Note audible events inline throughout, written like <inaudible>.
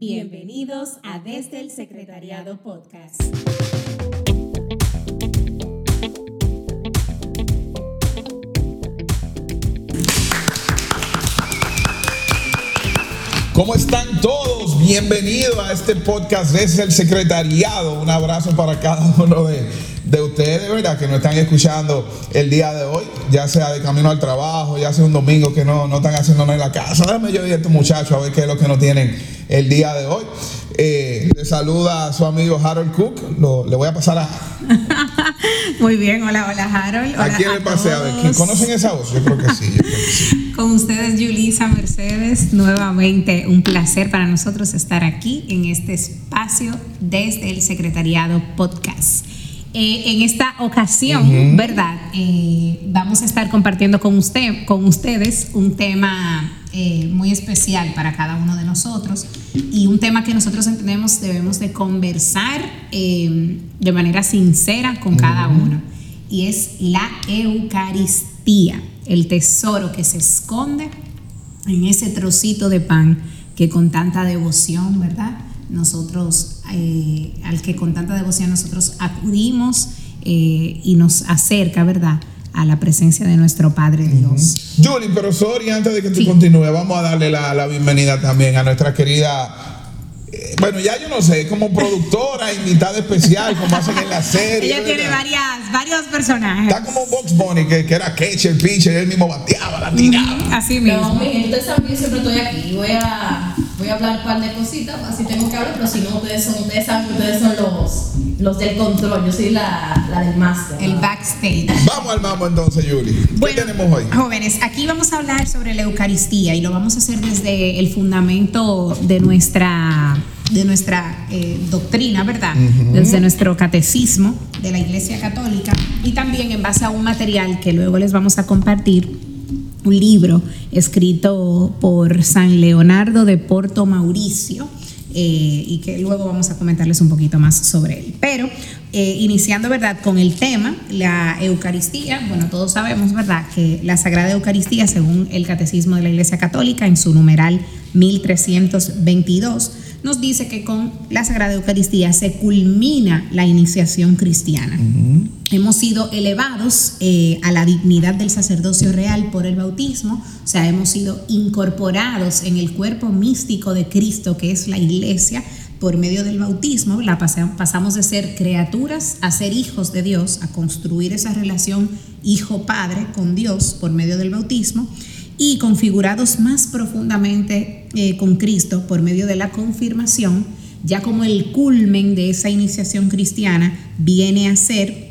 Bienvenidos a Desde el Secretariado Podcast. ¿Cómo están todos? Bienvenidos a este podcast desde el secretariado. Un abrazo para cada uno de, de ustedes, ¿verdad? Que nos están escuchando el día de hoy, ya sea de camino al trabajo, ya sea un domingo que no, no están haciendo nada en la casa. Déjame yo ir a estos muchachos a ver qué es lo que nos tienen el día de hoy. Eh, le saluda a su amigo Harold Cook. Lo- le voy a pasar a. <laughs> Muy bien, hola, hola Harold. ¿A Hola quién le pasé? A ver, ¿quién-. ¿conocen esa voz? Yo creo que sí. yo creo que sí. <laughs> Con ustedes, Yulisa Mercedes, nuevamente un placer para nosotros estar aquí en este espacio desde el Secretariado Podcast. Eh, en esta ocasión, ¿verdad? Eh, vamos a estar compartiendo con, usted, con ustedes un tema eh, muy especial para cada uno de nosotros y un tema que nosotros entendemos debemos de conversar eh, de manera sincera con cada uno y es la Eucaristía, el tesoro que se esconde en ese trocito de pan que con tanta devoción, ¿verdad? Nosotros, eh, al que con tanta devoción nosotros acudimos eh, y nos acerca, ¿verdad? A la presencia de nuestro Padre Dios. Julie, pero sorry, antes de que tú Sí. continúes, vamos a darle la, la bienvenida también a nuestra querida. eh, bueno, ya yo no sé, como productora, <laughs> invitada especial, como hacen en la serie. Ella tiene varias, varios personajes. Está como Box Bunny, que, que era catcher, pitcher, él mismo bateaba, la tiraba. Así No, mismo. mi gente, yo siempre estoy aquí. Voy a, voy a hablar un par de cositas, así tengo que hablar, pero si no, ustedes, son, ustedes saben que ustedes son los, los del control. Yo soy la, la del máster. El backstage. Vamos al mambo entonces, Julie. ¿Qué Bueno, tenemos hoy? Jóvenes, aquí vamos a hablar sobre la Eucaristía y lo vamos a hacer desde el fundamento de nuestra, de nuestra eh, doctrina, ¿verdad? Desde nuestro catecismo de la Iglesia Católica y también en base a un material que luego les vamos a compartir un libro escrito por San Leonardo de Porto Mauricio. eh, y que luego vamos a comentarles un poquito más sobre él. Pero eh, iniciando, ¿verdad?, con el tema, la Eucaristía, bueno, todos sabemos, ¿verdad?, que la Sagrada Eucaristía, según el Catecismo de la Iglesia Católica, en su numeral 1322, nos dice que con la Sagrada Eucaristía se culmina la iniciación cristiana. Hemos sido elevados eh, a la dignidad del sacerdocio real por el bautismo, o sea, hemos sido incorporados en el cuerpo místico de Cristo, que es la iglesia, por medio del bautismo. La pasa- pasamos de ser criaturas a ser hijos de Dios, a construir esa relación hijo-padre con Dios por medio del bautismo y configurados más profundamente eh, con Cristo por medio de la confirmación, ya como el culmen de esa iniciación cristiana viene a ser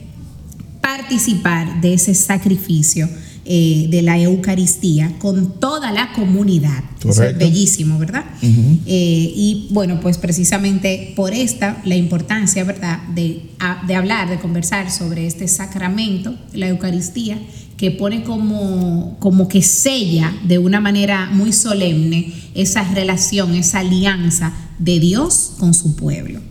participar de ese sacrificio eh, de la Eucaristía con toda la comunidad. Eso es Correcto. bellísimo, ¿verdad? Eh, y bueno, pues precisamente por esta, la importancia, ¿verdad?, de, a- de hablar, de conversar sobre este sacramento, la Eucaristía, que pone como, como que sella de una manera muy solemne esa relación, esa alianza de Dios con su pueblo.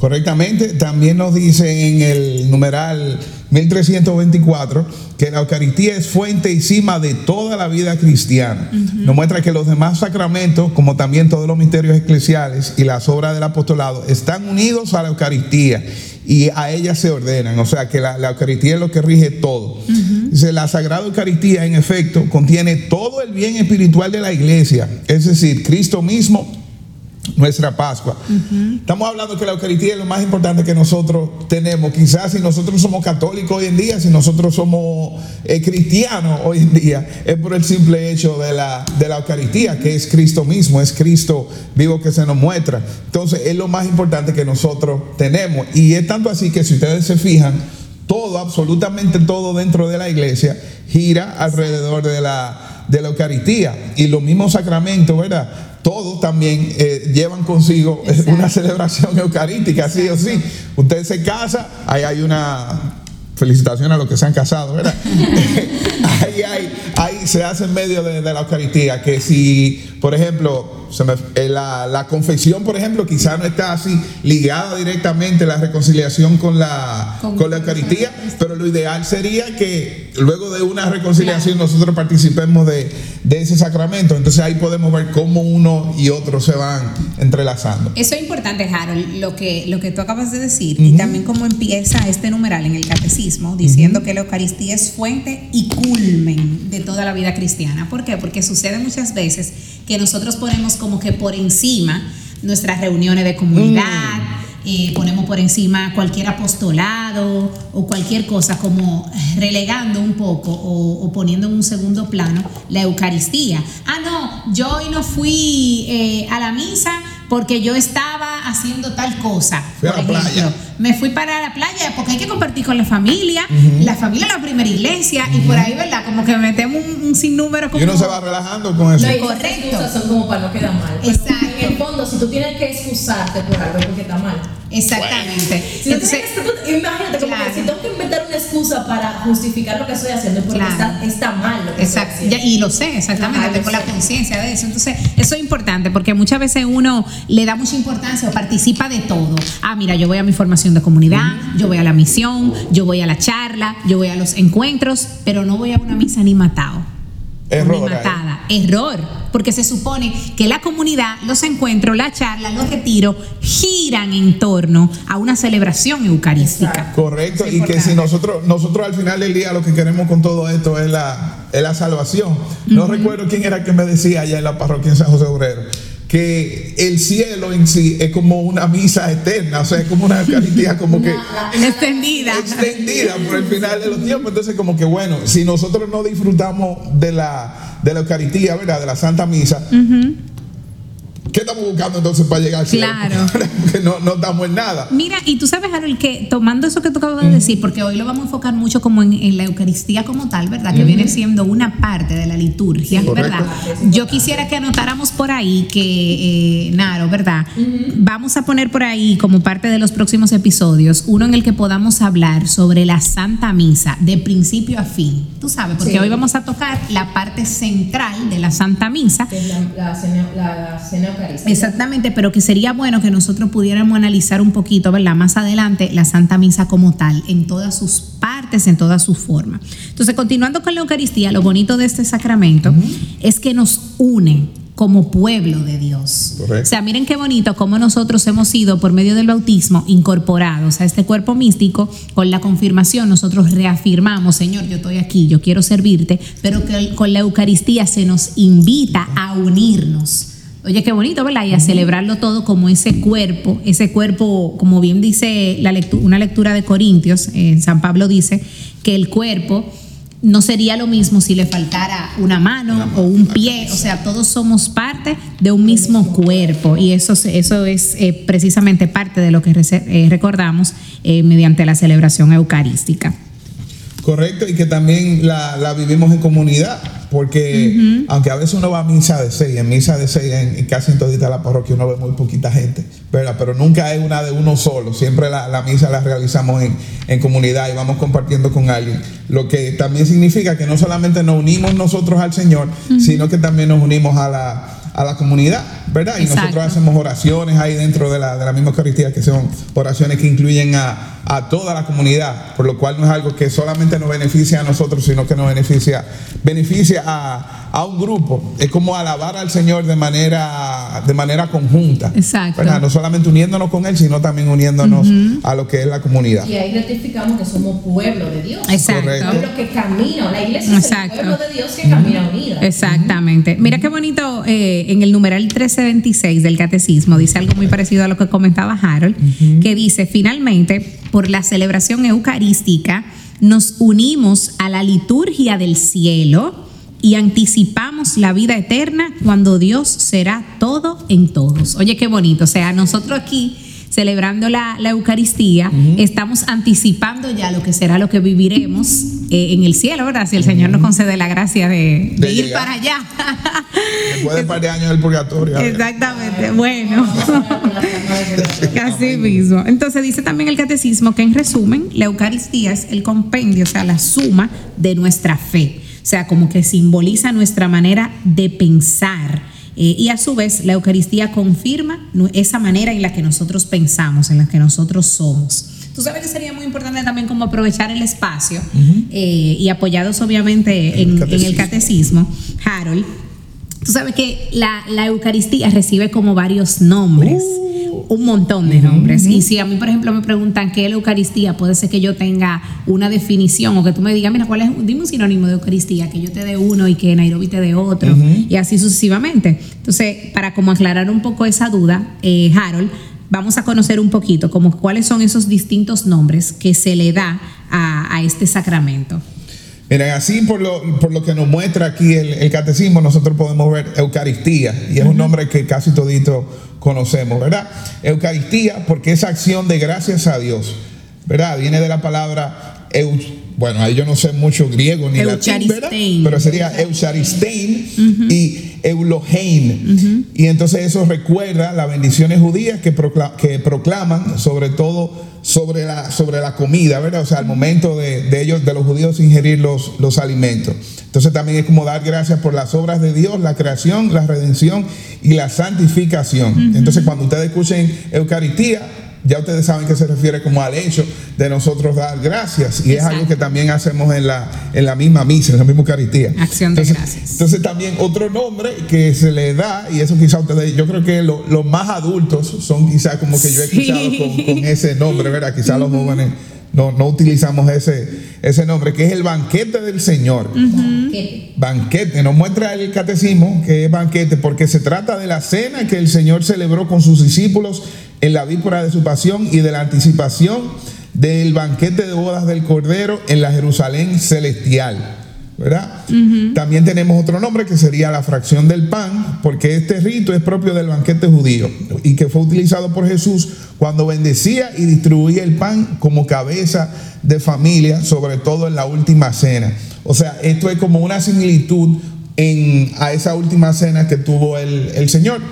Correctamente, también nos dice en el numeral 1324 que la Eucaristía es fuente y cima de toda la vida cristiana. Nos muestra que los demás sacramentos, como también todos los misterios eclesiales y las obras del apostolado, están unidos a la Eucaristía y a ella se ordenan. O sea que la, la Eucaristía es lo que rige todo. Dice, la Sagrada Eucaristía, en efecto, contiene todo el bien espiritual de la iglesia, es decir, Cristo mismo nuestra Pascua. Estamos hablando que la Eucaristía es lo más importante que nosotros tenemos. Quizás si nosotros somos católicos hoy en día, si nosotros somos eh, cristianos hoy en día, es por el simple hecho de la, de la Eucaristía, que es Cristo mismo, es Cristo vivo que se nos muestra. Entonces es lo más importante que nosotros tenemos. Y es tanto así que si ustedes se fijan, todo, absolutamente todo dentro de la iglesia gira alrededor de la, de la Eucaristía. Y los mismos sacramentos, ¿verdad? Todos también eh, llevan consigo eh, Exacto. una celebración eucarística, sí o sí. Usted se casa, ahí hay una felicitación a los que se han casado, ¿verdad? <laughs> <laughs> ahí, hay- ahí se hace en medio de, de la Eucaristía, que si por ejemplo, se me- eh, la, la confesión, por ejemplo, quizá no está así ligada directamente la reconciliación con la, Con- con la Eucaristía, pero lo ideal sería que luego de una reconciliación nosotros participemos de, de ese sacramento. Entonces ahí podemos ver cómo uno y otro se van entrelazando. Eso es importante, Harold, lo que, lo que tú acabas de decir, y también cómo empieza este numeral en el catecismo, diciendo que la Eucaristía es fuente y culmen de toda la vida cristiana. ¿Por qué? Porque sucede muchas veces que nosotros ponemos como que por encima nuestras reuniones de comunidad, eh, ponemos por encima cualquier apostolado o cualquier cosa como relegando un poco o, o poniendo en un segundo plano la Eucaristía. Ah, no, yo hoy no fui eh, a la misa porque yo estaba haciendo tal cosa. Fui a la playa. Me fui para la playa porque hay que compartir con la familia. La familia es la primera iglesia y por ahí, ¿verdad? Como que metemos un, un sinnúmero como... Y uno se va relajando con eso. No, Correcto. excusas son como para no quedar mal. Pero Exacto. En el fondo, si tú tienes que excusarte por algo es porque está mal. Exactamente. Si no Entonces, tienes que- imagínate, como claro. que si tengo que inventar una excusa para justificar lo que estoy haciendo es porque Claro. está, está mal lo que Exacto, estoy ya- y lo sé, exactamente, Ajá, tengo la conciencia de eso. Entonces, eso es importante porque muchas veces uno le da mucha importancia o participa de todo. Ah, mira, yo voy a mi formación de comunidad, yo voy a la misión, yo voy a la charla, yo voy a los encuentros, pero no voy a una misa ni matado. Error Ni ahí. matada. Error. Porque se supone que la comunidad, los encuentros, la charla, los retiros giran en torno a una celebración eucarística. Correcto, es y que si nosotros, nosotros al final del día lo que queremos con todo esto es la, es la salvación. No recuerdo quién era que me decía allá en la parroquia en San José Obrero que el cielo en sí es como una misa eterna, o sea, es como una Eucaristía como que Extendida. extendida por el final de los tiempos. Entonces, como que bueno, si nosotros no disfrutamos de la, de la Eucaristía, ¿verdad? De la Santa Misa, ¿qué estamos buscando entonces para llegar al cielo? Claro. <laughs> Porque no, no estamos en nada. Mira, y tú sabes, Harold, que tomando eso que tú acabas de decir, porque hoy lo vamos a enfocar mucho como en, en la Eucaristía como tal, ¿verdad? Que viene siendo una parte de la liturgia, Sí, ¿verdad? correcto. Yo quisiera que anotáramos por ahí que, eh, Naro, ¿verdad? Vamos a poner por ahí como parte de los próximos episodios, uno en el que podamos hablar sobre la Santa Misa, de principio a fin. Tú sabes, porque Sí. hoy vamos a tocar la parte central de la Santa Misa. Que es la, la cena, la cena eucarística. Exactamente, pero que sería bueno que nosotros pudiéramos analizar un poquito, ¿verdad? Más adelante, la Santa Misa como tal, en todas sus partes, en todas sus formas. Entonces, continuando con la Eucaristía, lo bonito de este sacramento es que nos une como pueblo de Dios. Correcto. O sea, miren qué bonito cómo nosotros hemos sido, por medio del bautismo, incorporados a este cuerpo místico. Con la confirmación nosotros reafirmamos, Señor, yo estoy aquí, yo quiero servirte, pero que con la Eucaristía se nos invita a unirnos. Oye, qué bonito, ¿verdad? Y a celebrarlo todo como ese cuerpo, ese cuerpo, como bien dice la una lectura de Corintios, eh, San Pablo dice que el cuerpo no sería lo mismo si le faltara una mano o un pie, o sea, todos somos parte de un mismo cuerpo y eso, se- eso es eh, precisamente parte de lo que eh, recordamos eh, mediante la celebración eucarística. Correcto, y que también la, la vivimos en comunidad, porque aunque a veces uno va a misa de seis, en misa de seis, en, en casi en todita la parroquia uno ve muy poquita gente, ¿verdad? pero nunca es una de uno solo, siempre la, la misa la realizamos en, en comunidad y vamos compartiendo con alguien, lo que también significa que no solamente nos unimos nosotros al Señor, sino que también nos unimos a la, a la comunidad, ¿verdad? Y Exacto. nosotros hacemos oraciones ahí dentro de la, de la misma Eucaristía, que son oraciones que incluyen a, a toda la comunidad, por lo cual no es algo que solamente nos beneficia a nosotros, sino que nos beneficia, beneficia a, a un grupo. Es como alabar al Señor de manera, de manera conjunta. Exacto. ¿verdad? No solamente uniéndonos con Él, sino también uniéndonos a lo que es la comunidad. Y ahí rectificamos que somos pueblo de Dios. Exacto. Correcto. Pueblo que camina, la iglesia Exacto. es el pueblo de Dios que camina unida. Exactamente. Mira qué bonito, eh, en el numeral 1326 del catecismo dice algo muy parecido a lo que comentaba Harold, que dice, finalmente, por la celebración eucarística, nos unimos a la liturgia del cielo y anticipamos la vida eterna cuando Dios será todo en todos. Oye, qué bonito. O sea, nosotros aquí celebrando la, la Eucaristía, estamos anticipando ya lo que será lo que viviremos eh, en el cielo, ¿verdad? Si el Señor nos concede la gracia de, de De ir llegar. para allá. Después de un par de años del purgatorio. Exactamente. Bueno. <laughs> Así mismo. Entonces dice también el catecismo que en resumen, la Eucaristía es el compendio, o sea, la suma de nuestra fe. O sea, como que simboliza nuestra manera de pensar. Eh, y a su vez, la Eucaristía confirma esa manera en la que nosotros pensamos, en la que nosotros somos. Tú sabes que sería muy importante también como aprovechar el espacio eh, y apoyados obviamente en, en el catecismo, Harold. Tú sabes que la, la Eucaristía recibe como varios nombres, un montón de nombres. Y si a mí, por ejemplo, me preguntan qué es la Eucaristía, puede ser que yo tenga una definición o que tú me digas, mira, ¿cuál es? Dime un sinónimo de Eucaristía, que yo te dé uno y que Nairobi te dé otro, y así sucesivamente. Entonces, para como aclarar un poco esa duda, eh, Harold, vamos a conocer un poquito como cuáles son esos distintos nombres que se le da a, a este sacramento. Miren, así por lo, por lo que nos muestra aquí el, el catecismo, nosotros podemos ver Eucaristía, y es un nombre que casi todito conocemos, ¿verdad? Eucaristía, porque es acción de gracias a Dios, ¿verdad? Viene de la palabra, eu- bueno, ahí yo no sé mucho griego ni latín, ¿verdad? Pero sería Eucharistein y Eulohein. Y entonces eso recuerda las bendiciones judías que, procla- que proclaman sobre todo sobre la, sobre la comida, ¿verdad? O sea, al momento de, de ellos, de los judíos ingerir los, los alimentos. Entonces también es como dar gracias por las obras de Dios, la creación, la redención y la santificación. Entonces cuando ustedes escuchen Eucaristía, ya ustedes saben que se refiere como al hecho de nosotros dar gracias. Y es algo que Exacto. también hacemos en la, en la misma misa, en la misma Eucaristía. Acción de Entonces- gracias. Entonces también otro nombre que se le da, y eso quizá ustedes, yo creo que lo- los más adultos son quizá como que yo he Sí. escuchado con, con ese nombre, ¿verdad? Quizá los jóvenes no, no utilizamos ese, ese nombre, que es el banquete del Señor. ¿Qué? Banquete, nos muestra el catecismo que es banquete porque se trata de la cena que el Señor celebró con sus discípulos en la víspera de su pasión y de la anticipación del banquete de bodas del Cordero en la Jerusalén celestial. ¿Verdad? También tenemos otro nombre que sería la fracción del pan, porque este rito es propio del banquete judío y que fue utilizado por Jesús cuando bendecía y distribuía el pan como cabeza de familia, sobre todo en la última cena. O sea, esto es como una similitud en, a esa última cena que tuvo el, el Señor,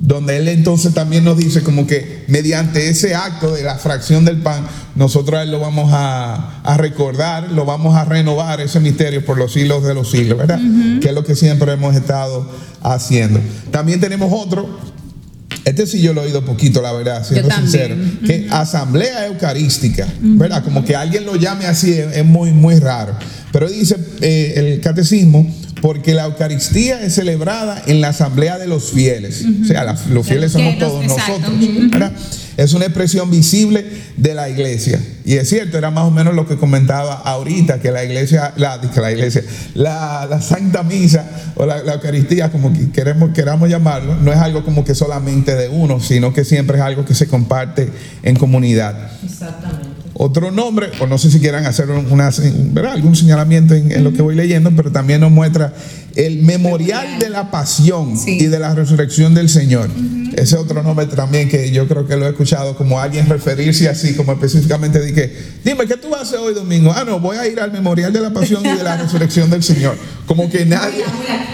donde Él entonces también nos dice como que mediante ese acto de la fracción del pan, nosotros a Él lo vamos a, a recordar, lo vamos a renovar ese misterio por los siglos de los siglos, ¿verdad? Que es lo que siempre hemos estado haciendo. También tenemos otro este sí yo lo he oído poquito, la verdad, siendo sincero. Que asamblea eucarística, ¿verdad? Como que alguien lo llame así es, es muy, muy raro. Pero dice eh, el catecismo, porque la Eucaristía es celebrada en la asamblea de los fieles. O sea, la- los fieles somos todos exacto. nosotros, ¿verdad? Es una expresión visible de la iglesia. Y es cierto, era más o menos lo que comentaba ahorita, que la iglesia, la, que la iglesia, la, la Santa Misa o la, la Eucaristía, como que queremos, queramos llamarlo, no es algo como que solamente de uno, sino que siempre es algo que se comparte en comunidad. Exactamente. Otro nombre, o no sé si quieran hacer una, ¿verdad? algún señalamiento en, en lo que voy leyendo, pero también nos muestra el memorial de la pasión Sí. y de la resurrección del Señor. Ese otro nombre también que yo creo que lo he escuchado como alguien referirse así, como específicamente de que, dime, ¿qué tú haces hoy domingo? Ah, no, voy a ir al memorial de la pasión y de la resurrección del Señor. Como que nadie...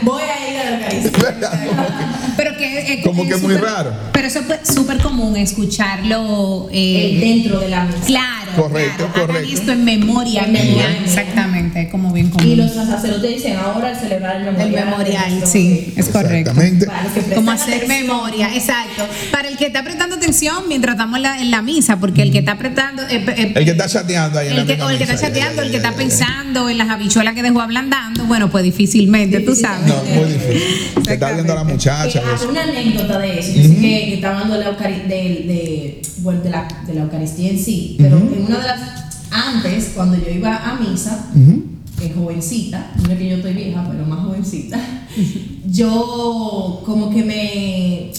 Voy a ir a la. ¿verdad? Como que- Pero que es, Como es que muy súper- raro. Pero eso es súper común escucharlo. eh, El dentro de la misa. Claro, Correcto, claro. Hagan correcto. esto en memoria, En memoria. exactamente, como bien común. Y los sacerdotes dicen ahora al celebrar el memorial. el memorial, sí, es correcto. Exactamente. Como hacer atención. memoria, exacto. Para el que está prestando atención mientras estamos en la, en la misa, porque el que está prestando. eh, eh, El que está chateando ahí en la el que, misma o el que misa, está chateando, el que está pensando en las habichuelas que dejó ablandando, bueno, pues difícilmente, tú sabes. No, muy difícil. <laughs> Que está viendo a la muchacha. Que, una anécdota de eso. Yo sé que, que está hablando de la, Eucari- de, de, bueno, de, la, de la Eucaristía en sí, pero en una de las. Antes, cuando yo iba a misa, que jovencita, no es que yo estoy vieja, pero más jovencita, <laughs> yo como que me.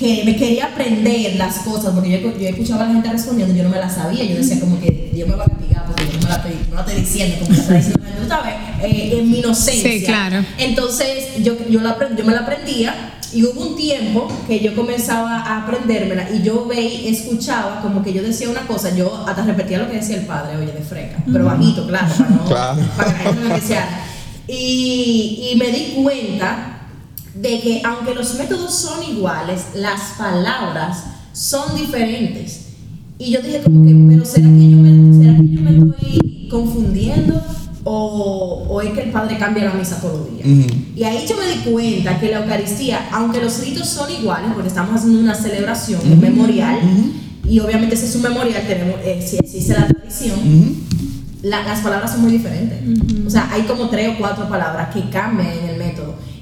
Que me quería aprender las cosas, porque yo, yo escuchaba a la gente respondiendo y yo no me las sabía. Yo decía, como que Dios me va a castigar porque yo no me la estoy, no la estoy diciendo, como la está diciendo la <laughs> gente, tú sabes, eh, en mi inocencia. Sí, claro. Entonces yo, yo, la, yo me la aprendía y hubo un tiempo que yo comenzaba a aprendérmela y yo veía, escuchaba como que yo decía una cosa, yo hasta repetía lo que decía el padre, oye, de freca, pero bajito, claro, para, no, <laughs> Claro. para que no me apreciara. Y, y me di cuenta de que aunque los métodos son iguales, las palabras son diferentes. Y yo dije como que, pero ¿será que yo me, será que yo me estoy confundiendo? o, o es que el padre cambia la misa todos los días. Y ahí yo me di cuenta que la Eucaristía, aunque los ritos son iguales, porque estamos haciendo una celebración, un memorial, y obviamente ese es un memorial, tenemos, eh, si existe la tradición, la- las palabras son muy diferentes. O sea, hay como tres o cuatro palabras que cambian en el.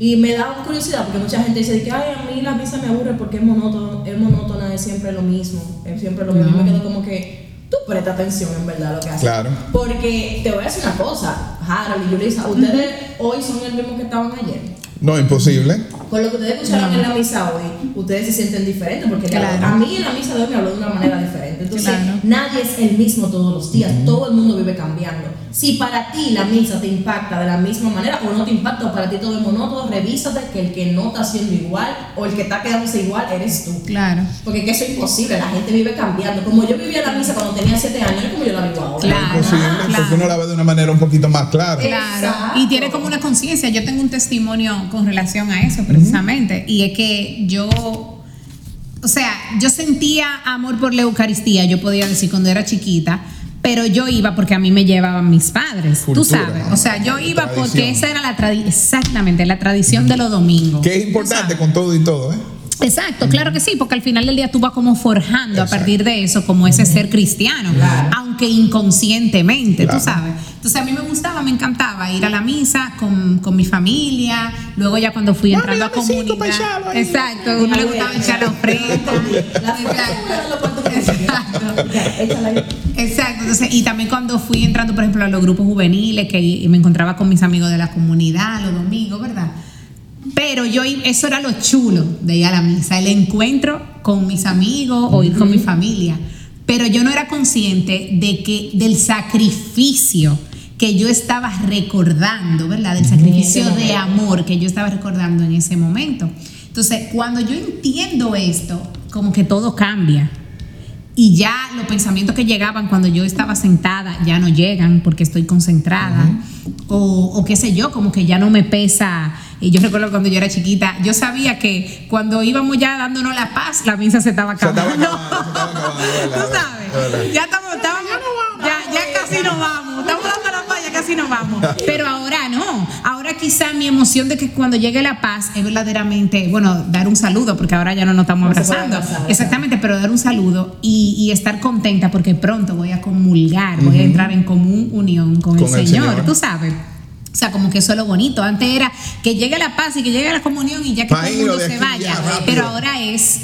Y me da curiosidad porque mucha gente dice que, ay, a mí la misa me aburre porque es monótono, es monótona, es siempre lo mismo, es siempre lo mismo. No. Me quedo como que tú presta atención en verdad a lo que haces. Claro. Porque te voy a decir una cosa, Harold y Yulisa, ustedes hoy son el mismo que estaban ayer. No, imposible. Con lo que ustedes escucharon en la misa hoy, ustedes se sienten diferentes porque Claro. a mí en la misa de hoy me habló de una manera diferente. Entonces, Claro. nadie es el mismo todos los días, todo el mundo vive cambiando. Si para ti la misa te impacta de la misma manera o no te impacta o para ti todo es monótono, revísate que el que no está haciendo igual o el que está quedándose igual eres tú. Claro. Porque que eso es imposible, la gente vive cambiando. Como yo vivía la misa cuando tenía 7 años, es como yo la vivo ahora. Claro. imposible. claro. Porque uno la ve de una manera un poquito más clara. Claro, Exacto. y tiene como una conciencia. Yo tengo un testimonio con relación a eso precisamente, y es que yo, o sea, yo sentía amor por la Eucaristía, yo podía decir cuando era chiquita, pero yo iba porque a mí me llevaban mis padres, tú sabes. O sea, yo iba Tradición. porque esa era la tradición, exactamente, la tradición de los domingos. Que es importante con todo y todo, ¿eh? Exacto, claro que sí, porque al final del día tú vas como forjando a partir de eso como ese ser cristiano, Claro. aunque inconscientemente, Claro. tú sabes. Entonces a mí me gustaba, me encantaba ir a la misa con, con mi familia, luego ya cuando fui entrando a comunidad. ahí. Exacto, a uno le gustaba echar la ofrenda. <laughs> Exacto. Exacto. Entonces, y también cuando fui entrando, por ejemplo, a los grupos juveniles, que me encontraba con mis amigos de la comunidad los domingos, ¿verdad? Pero yo, eso era lo chulo de ir a la misa, el encuentro con mis amigos o ir con mi familia. Pero yo no era consciente de que, del sacrificio que yo estaba recordando, ¿verdad? Del sacrificio de amor que yo estaba recordando en ese momento. Entonces, cuando yo entiendo esto, como que todo cambia. Y ya los pensamientos que llegaban cuando yo estaba sentada ya no llegan porque estoy concentrada. o, o qué sé yo, como que ya no me pesa. Y yo recuerdo cuando yo era chiquita, yo sabía que cuando íbamos ya dándonos la paz, la misa se estaba Se estaba acabando. acabando, se estaba acabando, <laughs> Tú sabes, ya estamos, casi nos vamos. Pero ahora no, ahora quizá mi emoción de que cuando llegue la paz es verdaderamente, bueno, dar un saludo, porque ahora ya no nos estamos No abrazando. abrazar, Exactamente, pero dar un saludo y, y estar contenta porque pronto voy a comulgar, voy a entrar en común unión con, Con el, el Señor, Señor. tú sabes. O sea, como que eso es lo bonito. Antes era que llegue la paz y que llegue la comunión y ya que todo el mundo se vaya. Pero ahora es,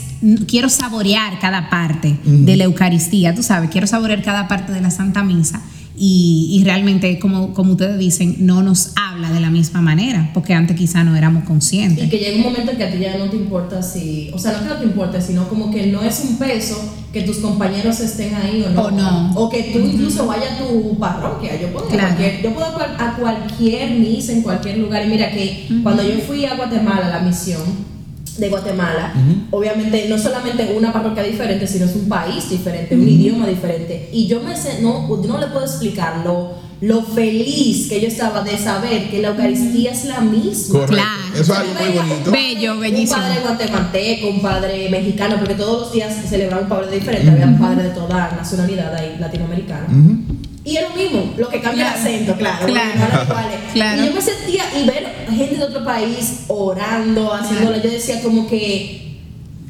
quiero saborear cada parte de la Eucaristía, tú sabes, quiero saborear cada parte de la Santa Misa. Y, y realmente, como, como ustedes dicen, no nos habla de la misma manera, porque antes quizá no éramos Y conscientes. que llega un momento en que a ti ya no te importa si, o sea, no que no te importe, sino como que no es un peso que tus compañeros estén ahí o no. O no. O que tú incluso vayas a tu parroquia. Yo puedo, Claro. cualquier, yo puedo a cual- a cualquier misa en cualquier lugar. Y mira que cuando yo fui a Guatemala, a la misión de Guatemala, obviamente no solamente una parroquia diferente, sino es un país diferente, un idioma diferente. Y yo me sé, no, no le puedo explicar lo, lo feliz que yo estaba de saber que la Eucaristía es la misma. Correcto. Claro. Eso es algo muy bonito. Bello, bellísimo. Un padre guatemalteco, un padre mexicano, porque todos los días se celebraba un padre diferente, había un padre de toda nacionalidad ahí, latinoamericano. Y es lo mismo, lo que cambia Claro. el acento, claro. Claro. Claro. Y yo me sentía, y ver gente de otro país orando, haciéndolo, yo decía como que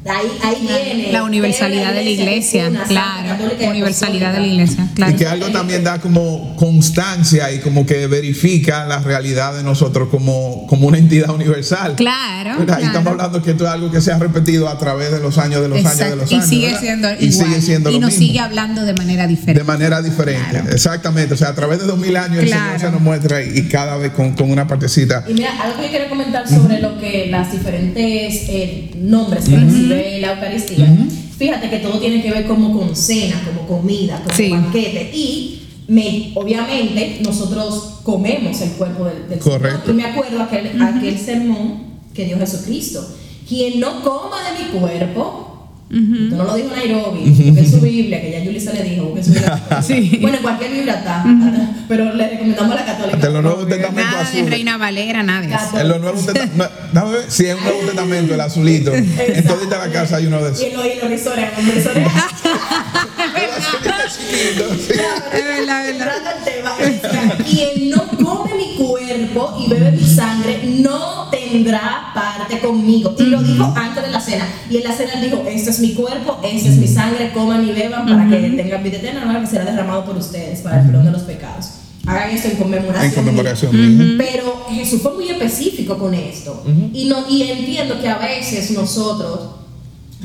ahí, ahí viene. La universalidad de la iglesia, una claro. y Universalidad de la iglesia, claro. Y que algo también da como constancia y como que verifica la realidad de nosotros como, como una entidad universal. Claro. Y claro. estamos hablando que esto es algo que se ha repetido a través de los años, de los años, de los y años. sigue ¿verdad? siendo y igual. sigue siendo y lo nos mismo. sigue hablando de manera diferente. De manera diferente, Claro. exactamente. O sea, a través de dos mil años el. Señor se nos muestra y, y cada vez con, con una partecita. Y mira, algo que yo quería comentar sobre lo que las diferentes eh, nombres que recibe la Eucaristía. Fíjate que todo tiene que ver como con cena, como comida, como Sí. banquete. Y me, obviamente nosotros comemos el cuerpo del, del Correcto. Señor. Y me acuerdo aquel, aquel sermón que dio Jesucristo. Quien no coma de mi cuerpo, esto no lo dijo Nairobi, busquen su Biblia, que ya Yulisa le dijo, busquen su Biblia. <laughs> Sí. Bueno, en cualquier Biblia está, pero le recomendamos la católica. De los Nuevos Testamentos Nada de azules. Reina Valera, nada de eso. En los Nuevos Testamentos, si es un Nuevo Testamento, el azulito. En toda la casa hay uno de esos. en y en los en los quien <laughs> no cuerpo y bebe mi sangre, no tendrá conmigo. Y lo dijo antes de la cena. Y en la cena él dijo, este es mi cuerpo, esta es mi sangre, coman y beban para que tengan vida eterna, ¿no? que será derramado por ustedes para el perdón de los pecados. Hagan esto en conmemoración. En conmemoración. Pero Jesús fue muy específico con esto. y, no, y entiendo que a veces nosotros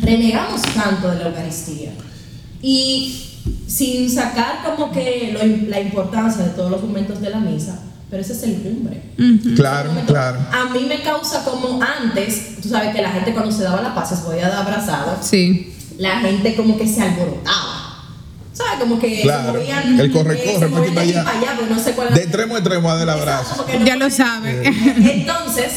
renegamos tanto de la Eucaristía. Y sin sacar como que lo- la importancia de todos los momentos de la misa, pero ese es el cumbre. Claro, Momento- claro. A mí me causa como antes, tú sabes que la gente cuando se daba la paz se podía dar abrazados, Sí. la gente como que se alborotaba. ¿Sabes? Como que Claro. se movían. El corre, corre, allá. para allá, no sé cuál De extremo a extremo del abrazo. No- Ya lo sabe. entonces,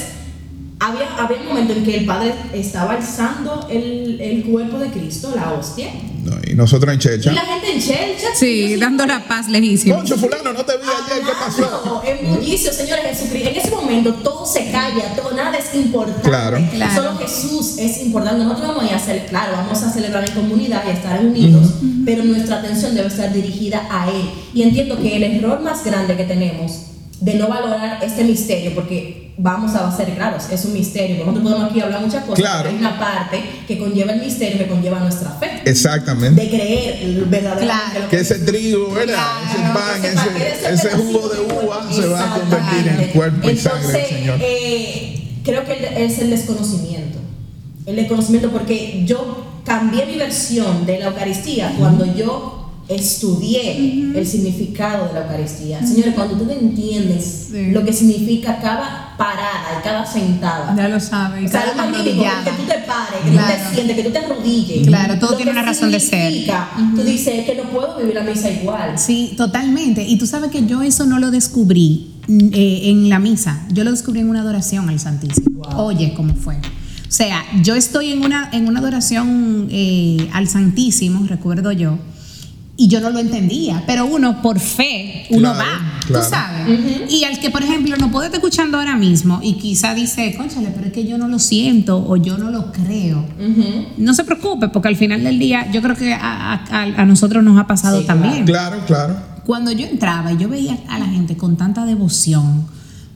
había, había un momento en que el padre estaba alzando el, el cuerpo de Cristo, la hostia, No, y nosotros en y Checha. la gente en chelcha. Sí, dando la paz lejísimo. Concho, fulano, no te vi ayer, ¿qué pasó? En bullicio, señores Jesucristo. En ese momento todo se calla, todo, nada es importante. Claro. Claro. Solo Jesús es importante. Nosotros vamos a hacer, claro, vamos a celebrar en comunidad y a estar unidos, pero nuestra atención debe estar dirigida a Él. Y entiendo que el error más grande que tenemos de no valorar este misterio, porque vamos a ser claros, es un misterio. Nosotros podemos aquí hablar muchas cosas, Claro. pero hay una parte que conlleva el misterio, que conlleva nuestra fe. Exactamente. De creer verdaderamente Claro. lo Que ese trigo, ¿verdad? Claro, ese pan, ese pan, ese, ese jugo de uva se va a convertir en cuerpo y sangre del Entonces, Señor. eh, creo que el- es el desconocimiento. El desconocimiento porque yo cambié mi versión de la Eucaristía cuando yo estudié el significado de la Eucaristía. Señores, cuando ustedes entienden Sí. lo que significa cada parada y cada sentada. Ya lo sabe. O sea, lo arrodillada. que tú te pares, que Claro. tú te sientes, que tú te arrodilles. Claro, todo Lo tiene una razón de ser. significa, Tú dices que no puedo vivir la misa igual. Sí, totalmente. Y tú sabes que yo eso no lo descubrí mm, eh, en la misa. Yo lo descubrí en una adoración al Santísimo. Wow. Oye, ¿cómo fue? O sea, yo estoy en una, en una adoración eh, al Santísimo, recuerdo yo, y yo no lo entendía, pero uno por fe, uno Claro, va, claro. tú sabes. Y al que, por ejemplo, no puede estar escuchando ahora mismo y quizá dice, conchale, pero es que yo no lo siento o yo no lo creo. No se preocupe, porque al final del día yo creo que a, a- a- nosotros nos ha pasado Sí, también. Claro, claro. Cuando yo entraba y yo veía a la gente con tanta devoción,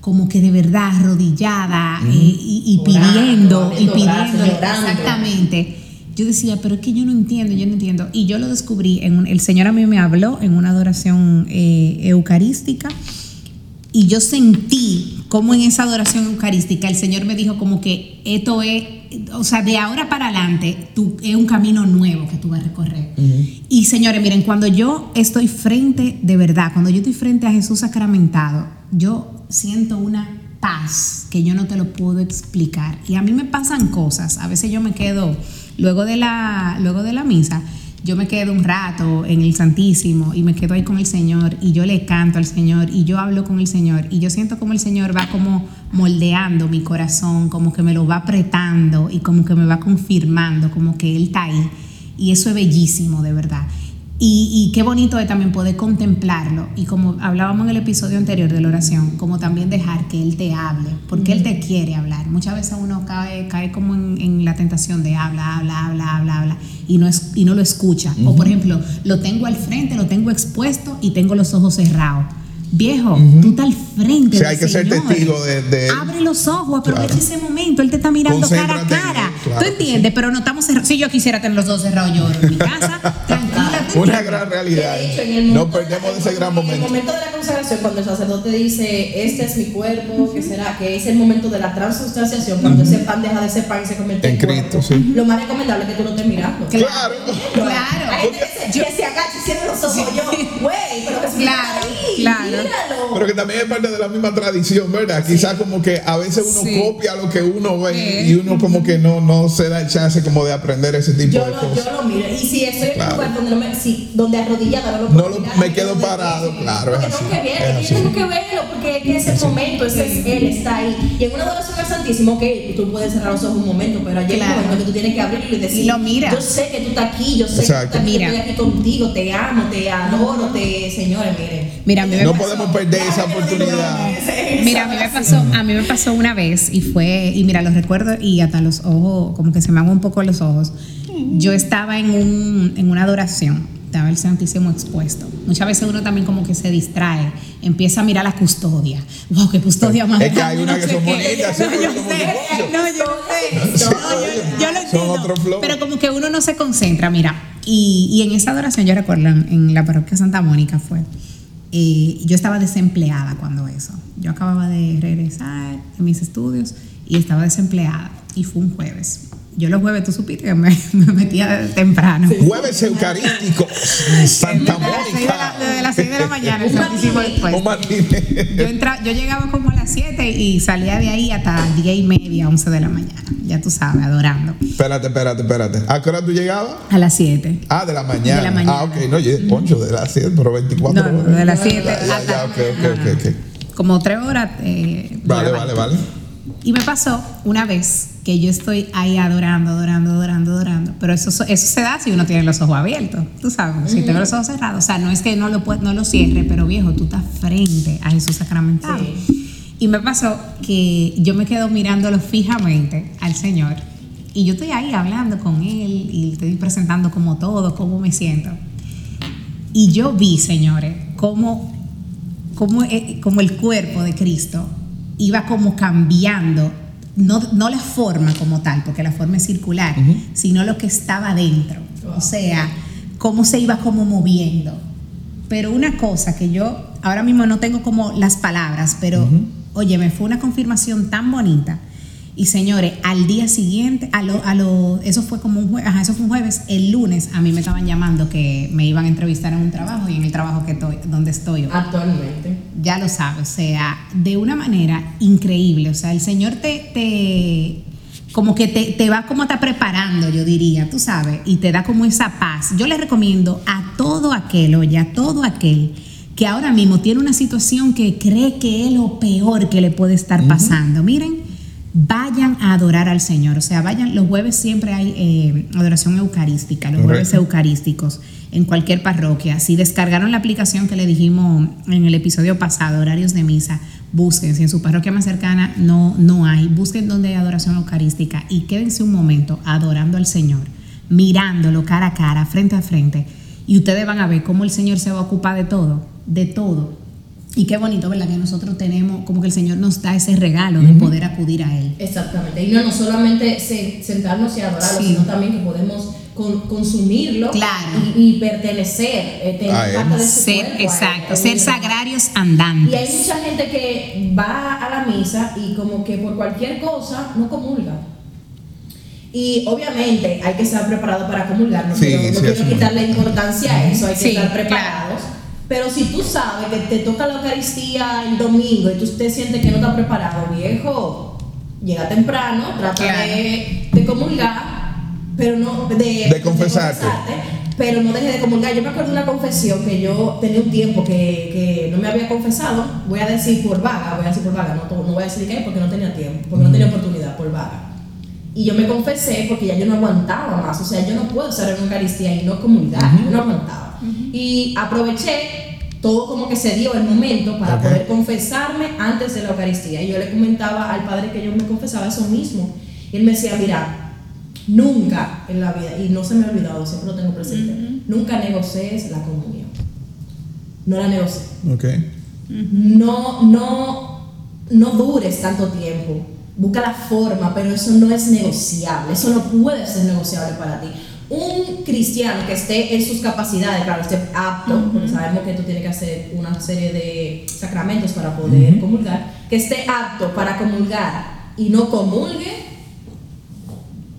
como que de verdad arrodillada eh, y, y Orando, pidiendo, y pidiendo, exactamente. Yo decía, pero es que yo no entiendo, yo no entiendo. Y yo lo descubrí, en un- el Señor a mí me habló en una adoración eh, eucarística y yo sentí como en esa adoración eucarística el Señor me dijo como que esto es, o sea, de ahora para adelante tú, es un camino nuevo que tú vas a recorrer. Y señores, miren, cuando yo estoy frente, de verdad, cuando yo estoy frente a Jesús sacramentado, yo siento una paz que yo no te lo puedo explicar. Y a mí me pasan cosas, a veces yo me quedo, luego de la, luego de la misa, yo me quedo un rato en el Santísimo y me quedo ahí con el Señor y yo le canto al Señor y yo hablo con el Señor y yo siento como el Señor va como moldeando mi corazón, como que me lo va apretando y como que me va confirmando, como que Él está ahí. Y eso es bellísimo, de verdad. Y, y qué bonito es también poder contemplarlo. Y como hablábamos en el episodio anterior de la oración, como también dejar que Él te hable, porque Él te quiere hablar. Muchas veces uno cae, cae como en, en la tentación de habla, habla, habla, habla, habla, y no, es, y no lo escucha. O por ejemplo, lo tengo al frente, lo tengo expuesto y tengo los ojos cerrados. Viejo, tú estás al frente. O sea, hay que ser testigo de-. Abre los ojos, aprovecha Claro. ese momento. Él te está mirando cara a cara. Claro ¿Tú entiendes? Pero no estamos cerrados. Si yo quisiera tener los dos cerrados, yo en mi casa, <laughs> tranquila. ¿tú Una gran realidad. hecho, No momento- perdemos de ese gran En el momento. momento de la consagración, cuando el sacerdote dice, este es mi cuerpo, que será, que es el momento de la transustanciación, cuando ese pan deja de ser pan y se convierte en, En Cristo, cuerpo. sí. Lo más recomendable es que tú lo estés mirando. Claro. Claro. Hay gente se, que se agacha y cierra los ojos. Yo, güey, pero que Claro, ahí, claro. míralo. Pero que también es parte de la misma tradición, ¿verdad? Quizás como que a veces uno Sí. copia lo que uno ve y uno como que no, no se da el chance como de aprender ese tipo yo de lo, cosas. yo lo miro. Y si estoy en un lugar donde, no me, si, donde arrodillada no lo No puedo lo- mirar, me quedo parado, claro, Porque es tengo así, que verlo, así. tengo que verlo, porque es que ese momento, ese es él, está ahí. Y en una adoración al Santísimo, que tú puedes cerrar los ojos un momento, pero allí Claro. momento que tú tienes que abrirlo y decir, Y lo mira. yo sé que tú estás aquí, yo sé Exacto. que tú estás aquí, Contigo, te amo, te adoro, te, señores, miren. Mira, a mí me No pasó- podemos perder esa oportunidad. Mira, a mí me pasó, a mí me pasó una vez y fue, y mira, lo recuerdo y hasta los ojos, como que se me hagan un poco los ojos. Yo estaba en, un, en una adoración, estaba el Santísimo expuesto. Muchas veces uno también como que se distrae empieza a mirar la custodia. Wow, qué custodia más Es que hay unas no que son bonitas, No, sí, yo sé, <laughs> no, yo no sé. No, yo, lo entiendo. Pero como que uno no se concentra, mira. Y, y en esa adoración, yo recuerdo en, en la parroquia Santa Mónica fue. eh, yo estaba desempleada cuando eso. Yo acababa de regresar de mis estudios y estaba desempleada. Y fue un jueves. Yo los jueves, tú supiste que me, <laughs> me metía temprano. Jueves Eucarístico, Santa Desde las seis de la- Mónica. desde las 6 de la mañana, el Un santísimo después. Yo, entra- yo llegaba como a las 7 y salía de ahí hasta 10 y media, 11 de la mañana. Ya tú sabes, adorando. Espérate, espérate, espérate. ¿A qué hora tú llegabas? A las 7. Ah, de la mañana. De la mañana. Ah, ok. No, yo poncho, de las 7, pero 24 No, no, horas. de las 7 Ya, ya, ya, ok, ok, ok. Como 3 horas. eh, Vale, vale, vale. Y me pasó una vez que yo estoy ahí adorando, adorando, adorando, adorando. Pero eso, eso se da si uno tiene los ojos abiertos. Tú sabes, si tengo los ojos cerrados. O sea, no es que no lo, no lo cierre, pero viejo, tú estás frente a Jesús sacramentado. Y me pasó que yo me quedo mirándolo fijamente al Señor. Y yo estoy ahí hablando con Él y estoy presentando como todo, cómo me siento. Y yo vi, señores, cómo, cómo, eh, como el cuerpo de Cristo iba como cambiando, no, no la forma como tal, porque la forma es circular, sino lo que estaba dentro. O sea, cómo se iba como moviendo. Pero una cosa que yo ahora mismo no tengo como las palabras, pero oye, me fue una confirmación tan bonita. Y señores, al día siguiente, a lo, a lo, eso fue como un jueves, ajá, eso fue un jueves, el lunes a mí me estaban llamando que me iban a entrevistar en un trabajo y en el trabajo que estoy, donde estoy hoy Actualmente. ya lo sabes, o sea, de una manera increíble, o sea, el Señor te, te como que te, te va como está preparando, yo diría, tú sabes, y te da como esa paz. Yo le recomiendo a todo aquel, oye, a todo aquel que ahora mismo tiene una situación que cree que es lo peor que le puede estar pasando. Miren, vayan a adorar al Señor, o sea, vayan, los jueves siempre hay eh, adoración eucarística, los jueves eucarísticos en cualquier parroquia. Si descargaron la aplicación que le dijimos en el episodio pasado, horarios de misa, busquen. Si en su parroquia más cercana no, no hay, busquen donde hay adoración eucarística y quédense un momento adorando al Señor, mirándolo cara a cara, frente a frente. Y ustedes van a ver cómo el Señor se va a ocupar de todo, de todo. Y qué bonito, ¿verdad? Que nosotros tenemos, como que el Señor nos da ese regalo de poder acudir a Él. Exactamente. Y no, no solamente se- sentarnos y adorarlo, Sí. sino también que podemos con- consumirlo Claro. y, y pertenecer, eh, tener A él. parte de su Ser, cuerpo exacto, ser sagrarios Y hay andantes. mucha gente que va a la misa y como que por cualquier cosa no comulga. Y obviamente hay que estar preparado para comulgar, no Sí, quiero, no sí, quiero no. quitarle importancia a eso, hay que Sí, estar preparados. Pero si tú sabes que te toca la Eucaristía el domingo y tú te sientes que no estás preparado, viejo, llega temprano, trata Claro. de, de comulgar, pero no de, De confesarte. pero no deje de comulgar. Yo me acuerdo de una confesión que yo tenía un tiempo que, que no me había confesado, voy a decir por vaga, voy a decir por vaga, no, no voy a decir qué porque no tenía tiempo, porque no tenía oportunidad, por vaga. Y yo me confesé porque ya yo no aguantaba más, o sea, yo no puedo estar en una Eucaristía y no comulgar, yo no aguantaba. Y aproveché todo como que se dio el momento para poder confesarme antes de la Eucaristía. Y yo le comentaba al padre que yo me confesaba eso mismo. Y él me decía, mira, nunca en la vida, y no se me ha olvidado, siempre lo tengo presente, nunca negocies la comunión. No la negocies. Ok. No, no, no dures tanto tiempo. Busca la forma, pero eso no es negociable. Eso no puede ser negociable para ti. Un cristiano que esté en sus capacidades, claro, esté apto, porque sabemos que tú tienes que hacer una serie de sacramentos para poder comulgar, que esté apto para comulgar y no comulgue,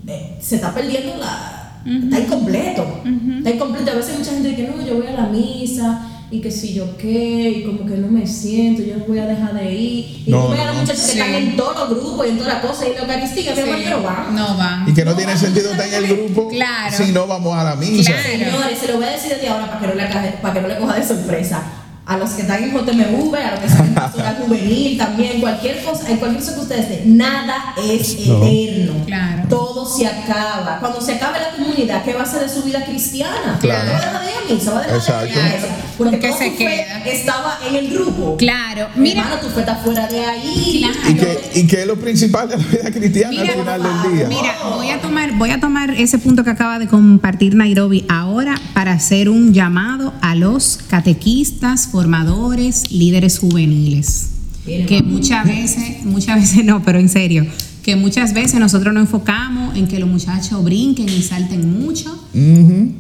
eh, se está perdiendo la. Está incompleto. Está incompleto. A veces mucha gente dice, no, yo voy a la misa y que si yo qué, y como que no me siento, yo voy a dejar de ir. Y No, tú ves a no, los no. muchachos Sí. que están en todos los grupos y en todas las cosas y en la Eucaristía, hermano, pero van. No van. Y que no tiene sentido estar en el grupo <laughs> Claro. si no vamos a la misa. Claro. Señores, se lo voy a decir desde ahora para que no le, para que no le coja de sorpresa. A los que están en JMV, a los que están en pastoral juvenil, también, cualquier cosa, en cualquier cosa que ustedes estén, nada es No. eterno. Claro. Todo se acaba. Cuando se acabe la comunidad, ¿qué va a ser de su vida cristiana? Claro. Va a dejar de ir a misa, va a dejar de ir a. Porque ¿Con qué toda se queda? estaba en el grupo. Claro, Mira, mira, tu fe está fuera de ahí. Claro. Y que, y que es lo principal de la vida cristiana Mira, al final del día. Mira, voy a tomar, voy a tomar ese punto que acaba de compartir Nairobi ahora para hacer un llamado a los catequistas, formadores, líderes juveniles. Que mamá. muchas veces, muchas veces no, pero en serio, que muchas veces nosotros nos enfocamos en que los muchachos brinquen y salten mucho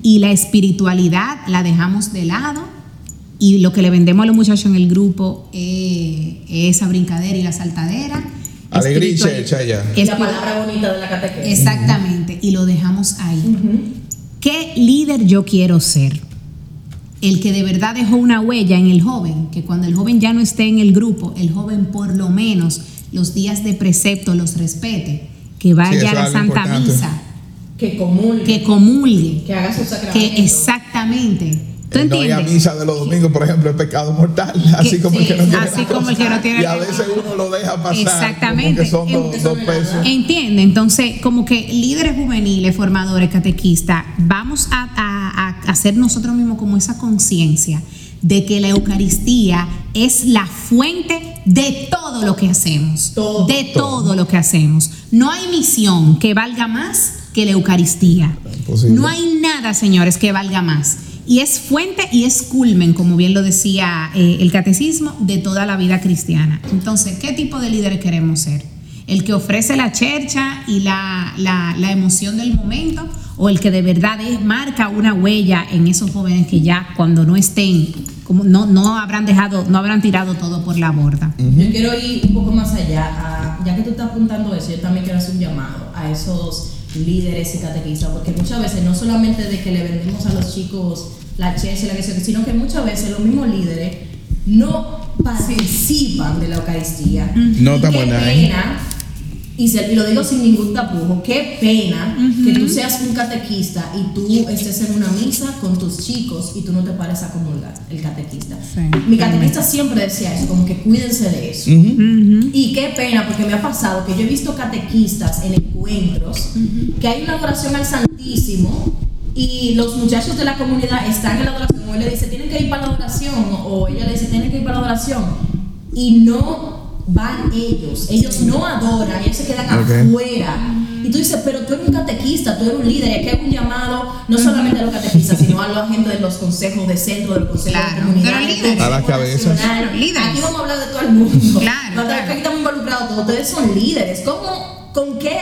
y la espiritualidad la dejamos de lado y lo que le vendemos a los muchachos en el grupo eh, es esa brincadera y la saltadera. Alegría ya. Y la palabra bonita de la catequesis. Exactamente, y lo dejamos ahí. ¿Qué líder yo quiero ser? El que de verdad dejó una huella en el joven, que cuando el joven ya no esté en el grupo, el joven por lo menos los días de precepto los respete, que vaya a la Santa importante. Misa, Que comulgue. que comulgue, que haga su sacramento. que exactamente. ¿Tú El no ir a misa de los domingos, por ejemplo, es pecado mortal. <laughs> Así Que- como el que no tiene así como el que no tiene Y a veces uno lo deja pasar. Exactamente. Como que son dos, pesos. Entiende, entonces, como que líderes juveniles, formadores, catequistas, vamos a, a- a hacer nosotros mismos como esa conciencia de que la Eucaristía es la fuente de todo lo que hacemos. Todo. de todo lo que hacemos. No hay misión que valga más que la Eucaristía. Imposible. No hay nada, señores, que valga más. Y es fuente y es culmen, como bien lo decía eh, el catecismo, de toda la vida cristiana. Entonces, ¿qué tipo de líderes queremos ser? ¿El que ofrece la chercha y la, la- la emoción del momento? ¿O el que de verdad es- marca una huella en esos jóvenes que ya cuando no estén, como no, no habrán dejado, no habrán tirado todo por la borda? Yo quiero ir un poco más allá, a- ya que tú estás apuntando eso, yo también quiero hacer un llamado a esos líderes y catequistas, porque muchas veces no solamente de que le vendemos a los chicos la chercha y la que sea, sino que muchas veces los mismos líderes no participan de la Eucaristía. No en ahí. pena, y, se- y lo digo sin ningún tapujo, qué pena que tú seas un catequista y tú estés en una misa con tus chicos y tú no te pares a comulgar, el catequista. Sí, Mi catequista siempre decía eso, como que cuídense de eso. Ujú. Y qué pena, porque me ha pasado que yo he visto catequistas en encuentros, que hay una adoración al Santísimo y los muchachos de la comunidad están en la adoración, o él le dice, tienen que ir para la adoración, o ella le dice, tienen que ir para la adoración, y no van ellos, ellos no adoran, ellos se quedan Ok. afuera. Y tú dices, pero tú eres un catequista, tú eres un líder, y aquí hay un llamado no solamente a los catequistas, sino a la gente de los consejos de centro, de los consejos Claro, de comunidad, líderes. A la Consejo cabeza. Nacional. Claro, líderes. Aquí vamos a hablar de todo el mundo. Claro, No, claro. Aquí estamos involucrados todos. Ustedes son líderes. ¿Cómo, ¿Con qué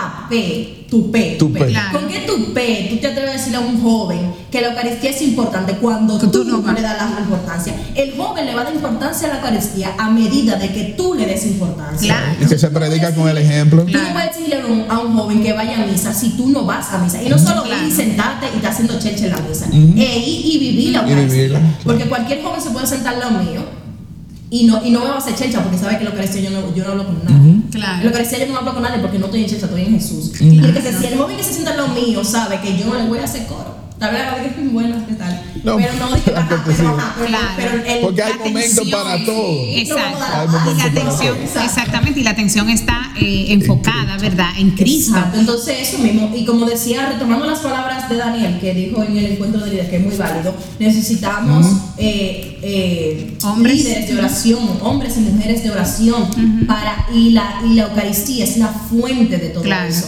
tapé, tupé, Tupé. Claro. ¿Con qué tupé tú te atreves a decirle a un joven que la Eucaristía es importante cuando Que tú, tú no le das la importancia? El joven le va a dar importancia a la Eucaristía a medida de que tú le des importancia. Claro. Y que se predica con el ejemplo. Tú no puedes decirle a un, a un joven que vaya a misa si tú no vas a misa. Y no solo Claro. ir y sentarte y estar haciendo cheche en la misa. E ir y vivir la Y Eucaristía. vivirla, claro. Porque cualquier joven se puede sentar al lado mío y no, y no me va a hacer checha porque sabe que la Eucaristía yo no, yo no hablo con nadie. Claro. En la Eucaristía yo no hablo con nadie porque no estoy en checha, estoy en Jesús. Y el, que se, si el joven que se sienta al lado mío sabe que yo no le voy a hacer coro. Tal vez la que es buena, ¿qué tal? No, pero no dije, <laughs> ajá, pero, ajá, pero, Claro. pero el, Porque hay momentos para todo. Exacto. No, Hay Y la para atención, exactamente, y la atención está eh, enfocada, ¿verdad? En Cristo. Exacto, entonces eso mismo, y como decía, retomando las palabras de Daniel, que dijo en el encuentro de líderes, que es muy válido, necesitamos eh, eh, Hombres. líderes de oración, hombres y mujeres de oración, para, y, la, y la Eucaristía es la fuente de todo Claro. eso.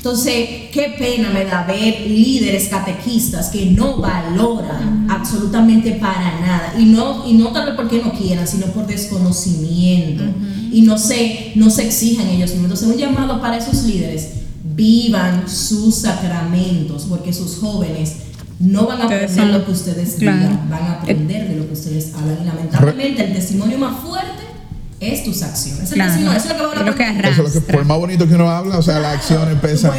Entonces, qué pena me da ver líderes catequistas que no valoran absolutamente para nada. Y no, y no tal vez porque no quieran, sino por desconocimiento. Y no se, no se exijan ellos mismos. Entonces, un llamado para esos líderes, vivan sus sacramentos, porque sus jóvenes no van a aprender lo que ustedes claro. digan, van a aprender de lo que ustedes hablan. Y lamentablemente el testimonio más fuerte es tus acciones. Claro. eso es lo que va a Es lo que hablar Eso es lo que, Arrastra. por más bonito que uno habla, o sea, las acciones pesan,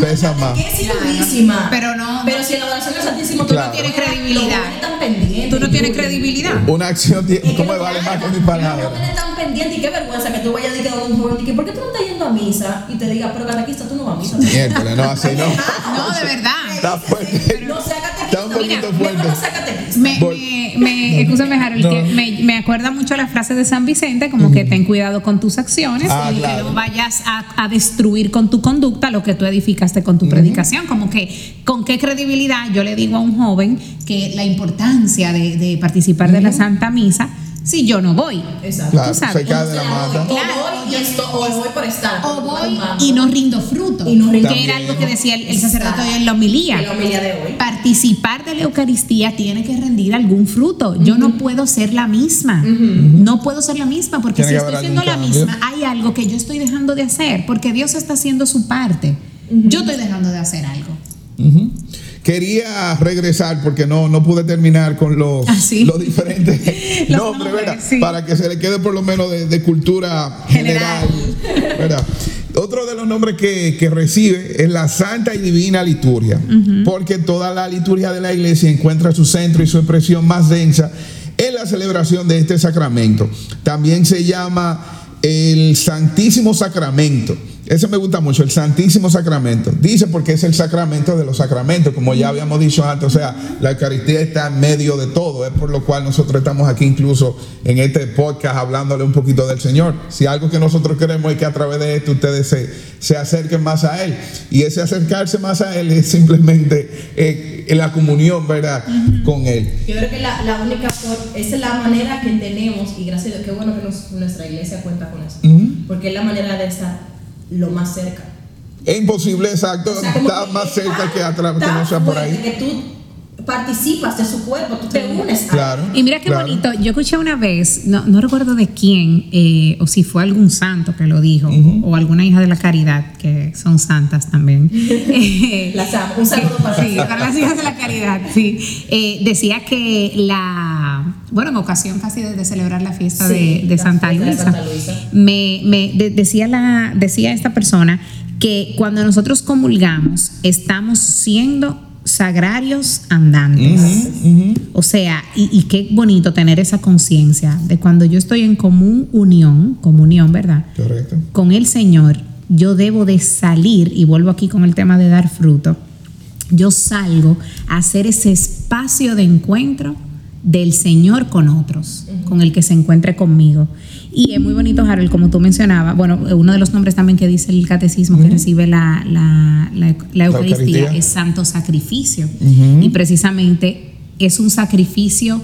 pesan más. catequesis Claro. durísima. Pero no- Pero si en la adoración al Santísimo tú Claro. no tienes credibilidad. Tú no tienes credibilidad. Una acción, tiene- Es que ¿cómo no vale más que mi palabra? jóvenes están pendientes y qué vergüenza que tú vayas a decir a un joven y que, ¿por qué tú no estás yendo a misa? Y te diga, pero catequista, tú no vas a misa. Miércoles, no, así no. <laughs> No, de verdad. Está fuerte. No catequista. Está un poquito Mira, fuerte. Me, escúchame, Harold, que me, me acuerda mucho la frase de San Vicente, como que ten cuidado con tus acciones Ah, y claro. que no vayas a, a destruir con tu conducta lo que tú edificaste con tu predicación. Como que, ¿con qué credibilidad yo le digo a un joven que la importancia de, de participar de la Santa Misa si yo no voy? Exacto. Claro, Tú sabes, se cae O de la sea, mata. o voy Claro. y esto, o voy por estar. O voy y no rindo fruto. Y no rindo que era algo que decía el, el sacerdote Exacto. en la homilía. En la homilía de hoy. Participar de la Eucaristía tiene que rendir algún fruto. Yo no puedo ser la misma. No puedo ser la misma porque Tiene si estoy siendo la misma, hay algo que yo estoy dejando de hacer porque Dios está haciendo su parte. Yo estoy dejando de hacer algo. Quería regresar porque no, no pude terminar con los, Ah, sí. los diferentes <laughs> Los nombres, nombres, ¿verdad? sí. Para que se le quede por lo menos de, de cultura general. General. ¿verdad? Otro de los nombres que, que recibe es la Santa y Divina Liturgia, porque toda la liturgia de la iglesia encuentra su centro y su expresión más densa en la celebración de este sacramento. También se llama el Santísimo Sacramento. Ese me gusta mucho, el Santísimo Sacramento. Dice porque es el sacramento de los sacramentos, como ya habíamos dicho antes. O sea, la Eucaristía está en medio de todo. Es por lo cual nosotros estamos aquí incluso en este podcast hablándole un poquito del Señor. Si algo que nosotros queremos es que a través de esto ustedes se, se acerquen más a Él. Y ese acercarse más a Él es simplemente eh, en la comunión, ¿verdad? Con Él. Yo creo que la, la única for- esa es la manera que tenemos, y gracias a Dios, qué bueno que nos- nuestra iglesia cuenta con eso, porque es la manera de estar lo más cerca. Es imposible, exacto. O sea, como está que más cerca que atrás, que no sea por ahí. Que tú participas de su cuerpo, tú te unes a él. Claro. Y mira qué claro. bonito, yo escuché una vez, no, no recuerdo de quién, eh, o si fue algún santo que lo dijo, o alguna hija de la caridad, que son santas también. <laughs> Eh, Las. Un saludo <laughs> para Sí, las- para las hijas de la caridad, sí. Eh, decía que la, bueno, en ocasión casi de, de celebrar la fiesta Sí, de, de la Santa de Luisa, Santa Luisa. me, me de- decía, la, decía esta persona que cuando nosotros comulgamos estamos siendo sagrarios andantes. O sea, y, y qué bonito tener esa conciencia de cuando yo estoy en común unión, comunión, ¿verdad? Correcto. con el Señor, yo debo de salir, y vuelvo aquí con el tema de dar fruto, yo salgo a hacer ese espacio de encuentro del Señor con otros, con el que se encuentre conmigo. Y es muy bonito, Harold, como tú mencionabas, bueno, uno de los nombres también que dice el catecismo que recibe la, la- la- la Eucaristía, Eucaristía. es santo sacrificio. Y precisamente es un sacrificio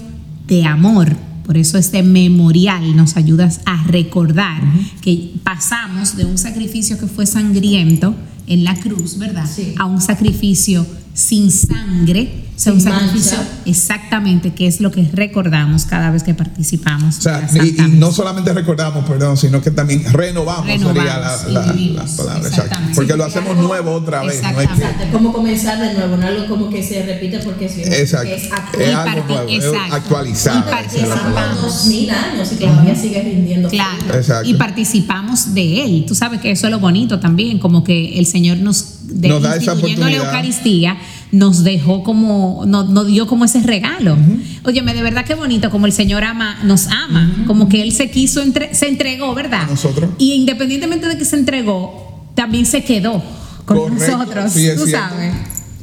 de amor. Por eso este memorial nos ayuda a recordar que pasamos de un sacrificio que fue sangriento en la cruz, ¿verdad? Sí. A un sacrificio sin sangre, o sea, un sacrificio mancha. exactamente que es lo que recordamos cada vez que participamos. O sea, y, y no solamente recordamos, perdón, sino que también renovamos, Renovamos sería la, la- vivimos, la palabra, exacto. exactamente. Porque Sí, lo hacemos algo- nuevo otra vez. no es que- es como comenzar de nuevo, no algo como que se repite porque sí, Exacto. es Es actual. algo nuevo, es exacto. actualizado. Y es participamos. dos mil años y todavía sigue rindiendo. Claro. Y participamos de él. Tú sabes que eso es lo bonito también, como que el Señor nos, de, Nos da esa instituyendo la oportunidad. Eucaristía, nos dejó como, nos, nos dio como ese regalo. Óyeme, de verdad que bonito como el Señor ama, nos ama, como que Él se quiso, entre- se entregó, ¿verdad? A nosotros. Y independientemente de que se entregó, también se quedó con Correcto, nosotros, sí, es tú cierto. sabes.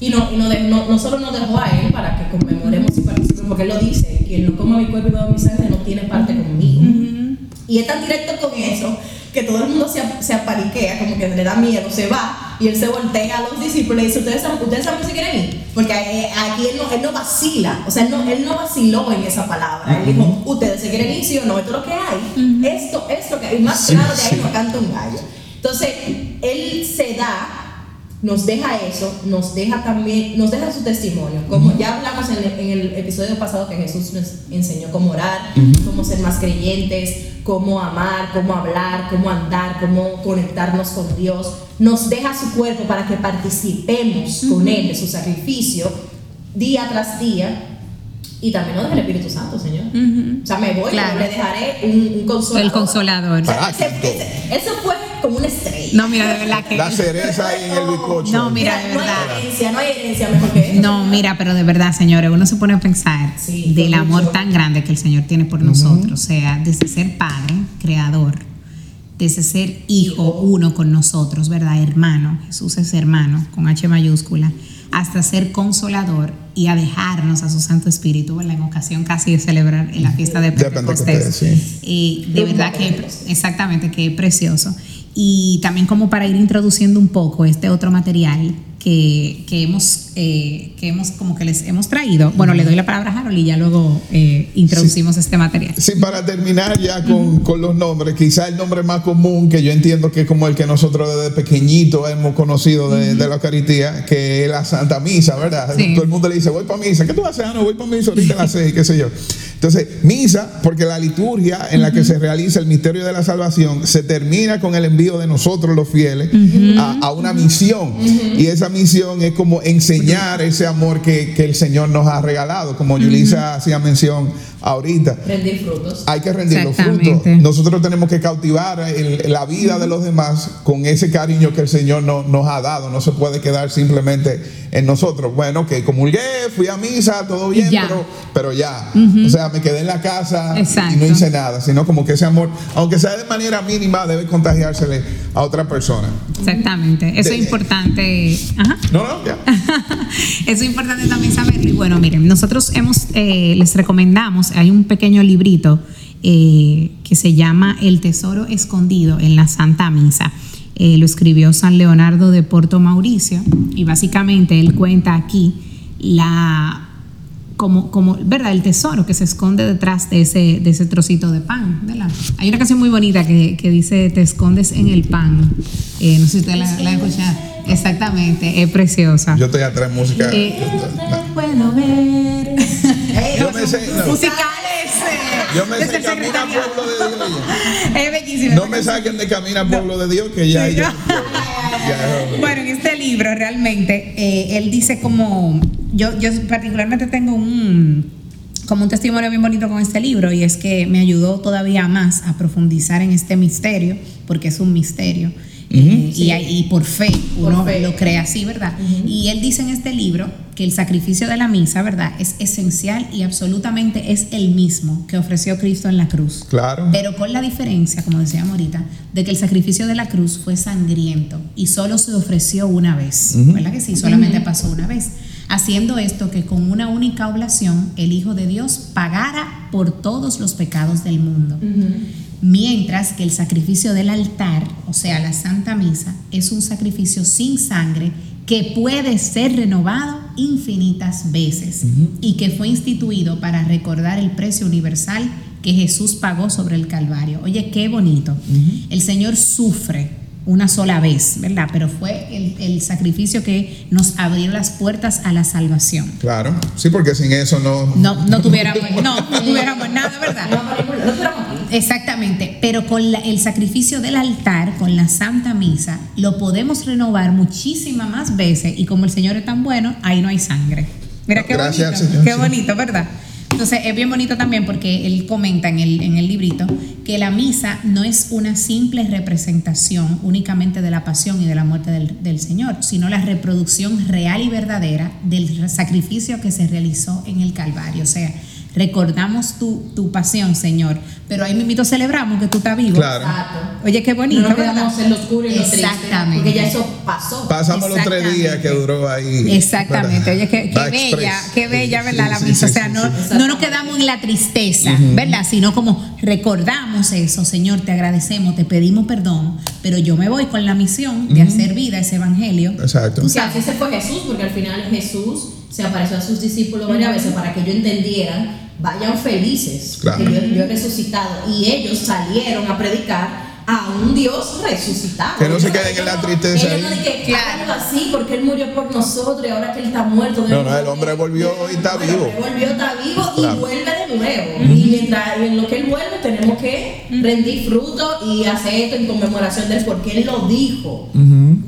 Y no, y no, de- no, no solo nos dejó a él para que conmemoremos y participemos, porque él lo dice, quien no coma mi cuerpo y beba mi sangre no tiene parte conmigo. Y es tan directo con eso que todo el mundo se, se apariquea, como que le da miedo, se va, y él se voltea a los discípulos y dice, ¿ustedes saben, ¿ustedes saben que se quieren ir? Porque aquí él no, él no vacila, o sea, él no, él no vaciló en esa palabra. Él dijo, ¿ustedes se quieren ir, sí o no? Esto es lo que hay. Esto es lo que hay. Y más Sí, claro de ahí sí. no canta un gallo. Entonces, él se da nos deja eso, nos deja también, nos deja su testimonio. Como ya hablamos en el, en el episodio pasado que Jesús nos enseñó cómo orar, cómo ser más creyentes, cómo amar, cómo hablar, cómo andar, cómo conectarnos con Dios. Nos deja su cuerpo para que participemos con Él de su sacrificio día tras día. Y también nos deja el Espíritu Santo, Señor. O sea, me voy, Claro. pero le dejaré un, un consolador. El consolador. O sea, ese- ese- eso fue como una estrella. No, mira, de verdad que. La cereza ahí en el bizcocho. No, mira, de no verdad. hay herencia, no hay herencia mejor que eso. No, mira, pero de verdad, señores, uno se pone a pensar Sí, del amor mucho. tan grande que el Señor tiene por nosotros, o sea, desde ser padre, creador, desde ser hijo uno con nosotros, ¿verdad? Hermano, Jesús es hermano, con H mayúscula, hasta ser consolador y a dejarnos a su Santo Espíritu, ¿verdad? En ocasión casi de celebrar en la fiesta de De Pentecostés. Sí. Y de verdad que, exactamente, que es precioso. Y también como para ir introduciendo un poco este otro material que, que hemos, eh, que hemos como que les hemos traído. Bueno, le doy la palabra a Harold y ya luego eh, introducimos este material. Sí, para terminar ya con, con los nombres, quizá el nombre más común que yo entiendo que es como el que nosotros desde pequeñito hemos conocido de, de la Eucaristía, que es la Santa Misa, ¿verdad? Sí. Todo el mundo le dice, voy para misa, ¿qué tú haces? Ah, no, voy para misa ahorita a las <laughs> seis, qué sé yo. Entonces, misa, porque la liturgia en la que se realiza el misterio de la salvación se termina con el envío de nosotros los fieles a, a una misión. Y esa misión es como enseñar ese amor que, que el Señor nos ha regalado, como Yulisa hacía mención ahorita Rendir frutos. hay que rendir los Exactamente. frutos. Nosotros tenemos que cautivar el- la vida de los demás con ese cariño que el Señor no- nos ha dado. No se puede quedar simplemente en nosotros. Bueno, que comulgué, fui a misa, todo bien, ya. pero, pero ya. O sea, me quedé en la casa y no hice nada, sino como que ese amor, aunque sea de manera mínima, debe contagiársele a otra persona. Exactamente. Eso De- es importante. Ajá. No, no, ya. <laughs> Eso es importante también saberlo. Y bueno, miren, nosotros hemos, eh, les recomendamos, hay un pequeño librito eh, que se llama El Tesoro Escondido en la Santa Misa. Eh, lo escribió San Leonardo de Porto Mauricio y básicamente él cuenta aquí la como, como, ¿verdad? El tesoro que se esconde detrás de ese, de ese trocito de pan, ¿verdad? Hay una canción muy bonita que, que dice, te escondes en el pan. Eh, no sé si usted la, la ha escuchado. Exactamente, es preciosa. Yo estoy atrás de música. Eh, No. Puedo ver. Yo me sé, no. Musicales. eh, Yo me sé Camina. Pueblo de Dios. Es bellísimo. No me saquen de Camina Pueblo de Dios, que ya Sí, ya- <laughs> Bueno, en este libro realmente eh, él dice como yo yo particularmente tengo un como un testimonio bien bonito con este libro y es que me ayudó todavía más a profundizar en este misterio porque es un misterio eh, y, y por fe Por uno fe. lo cree así, ¿verdad? Y él dice en este libro que el sacrificio de la misa, ¿verdad? Es esencial y absolutamente es el mismo que ofreció Cristo en la cruz. Claro. Pero con la diferencia, como decíamos ahorita, de que el sacrificio de la cruz fue sangriento y solo se ofreció una vez. ¿Verdad que sí? Solamente pasó una vez. Haciendo esto que con una única oblación el Hijo de Dios pagara por todos los pecados del mundo. Mientras que el sacrificio del altar, o sea, la Santa Misa, es un sacrificio sin sangre que puede ser renovado infinitas veces y que fue instituido para recordar el precio universal que Jesús pagó sobre el Calvario. Oye, qué bonito. El Señor sufre una sola vez, ¿verdad? Pero fue el, el sacrificio que nos abrió las puertas a la salvación. Claro, sí, porque sin eso no. No, no tuviéramos, <laughs> no, no tuviéramos nada, ¿verdad? No, no, Exactamente, pero con la- el sacrificio del altar, con la Santa Misa, lo podemos renovar muchísimas más veces y como el Señor es tan bueno, ahí no hay sangre. Mira qué Gracias bonito, Señor, qué sí. bonito, ¿verdad? Entonces es bien bonito también porque él comenta en el, en el librito que la misa no es una simple representación únicamente de la pasión y de la muerte del, del Señor, sino la reproducción real y verdadera del sacrificio que se realizó en el Calvario. O sea, recordamos tu, tu pasión, Señor, pero ahí mismito celebramos que tú estás vivo. Claro. Exacto. Oye, qué bonito. No nos ¿verdad? quedamos en lo oscuro y lo triste. Exactamente. Porque ya eso pasó. Pasamos los tres días que duró ahí. Exactamente, oye, qué, qué bella, qué bella, Sí, ¿verdad? La misa, sí, o sea, sí, no, sí. no nos quedamos en la tristeza, ¿verdad? Sino como recordamos eso, Señor, te agradecemos, te pedimos perdón, pero yo me voy con la misión de hacer vida ese evangelio. Exacto. O sea, así se fue Jesús, porque al final Jesús se apareció a sus discípulos varias veces para que ellos entendieran, vayan felices, Claro. que yo, yo he resucitado. Y ellos salieron a predicar a un Dios resucitado. Que no se queden en la tristeza Ellos no que Claro. así, porque Él murió por nosotros y ahora que Él está muerto. No, no, el hombre volvió y está vivo. Volvió, está vivo y Claro. vuelve de nuevo. Y mientras y en lo que Él vuelve, tenemos que rendir fruto y hacer esto en conmemoración de Él, porque Él lo dijo.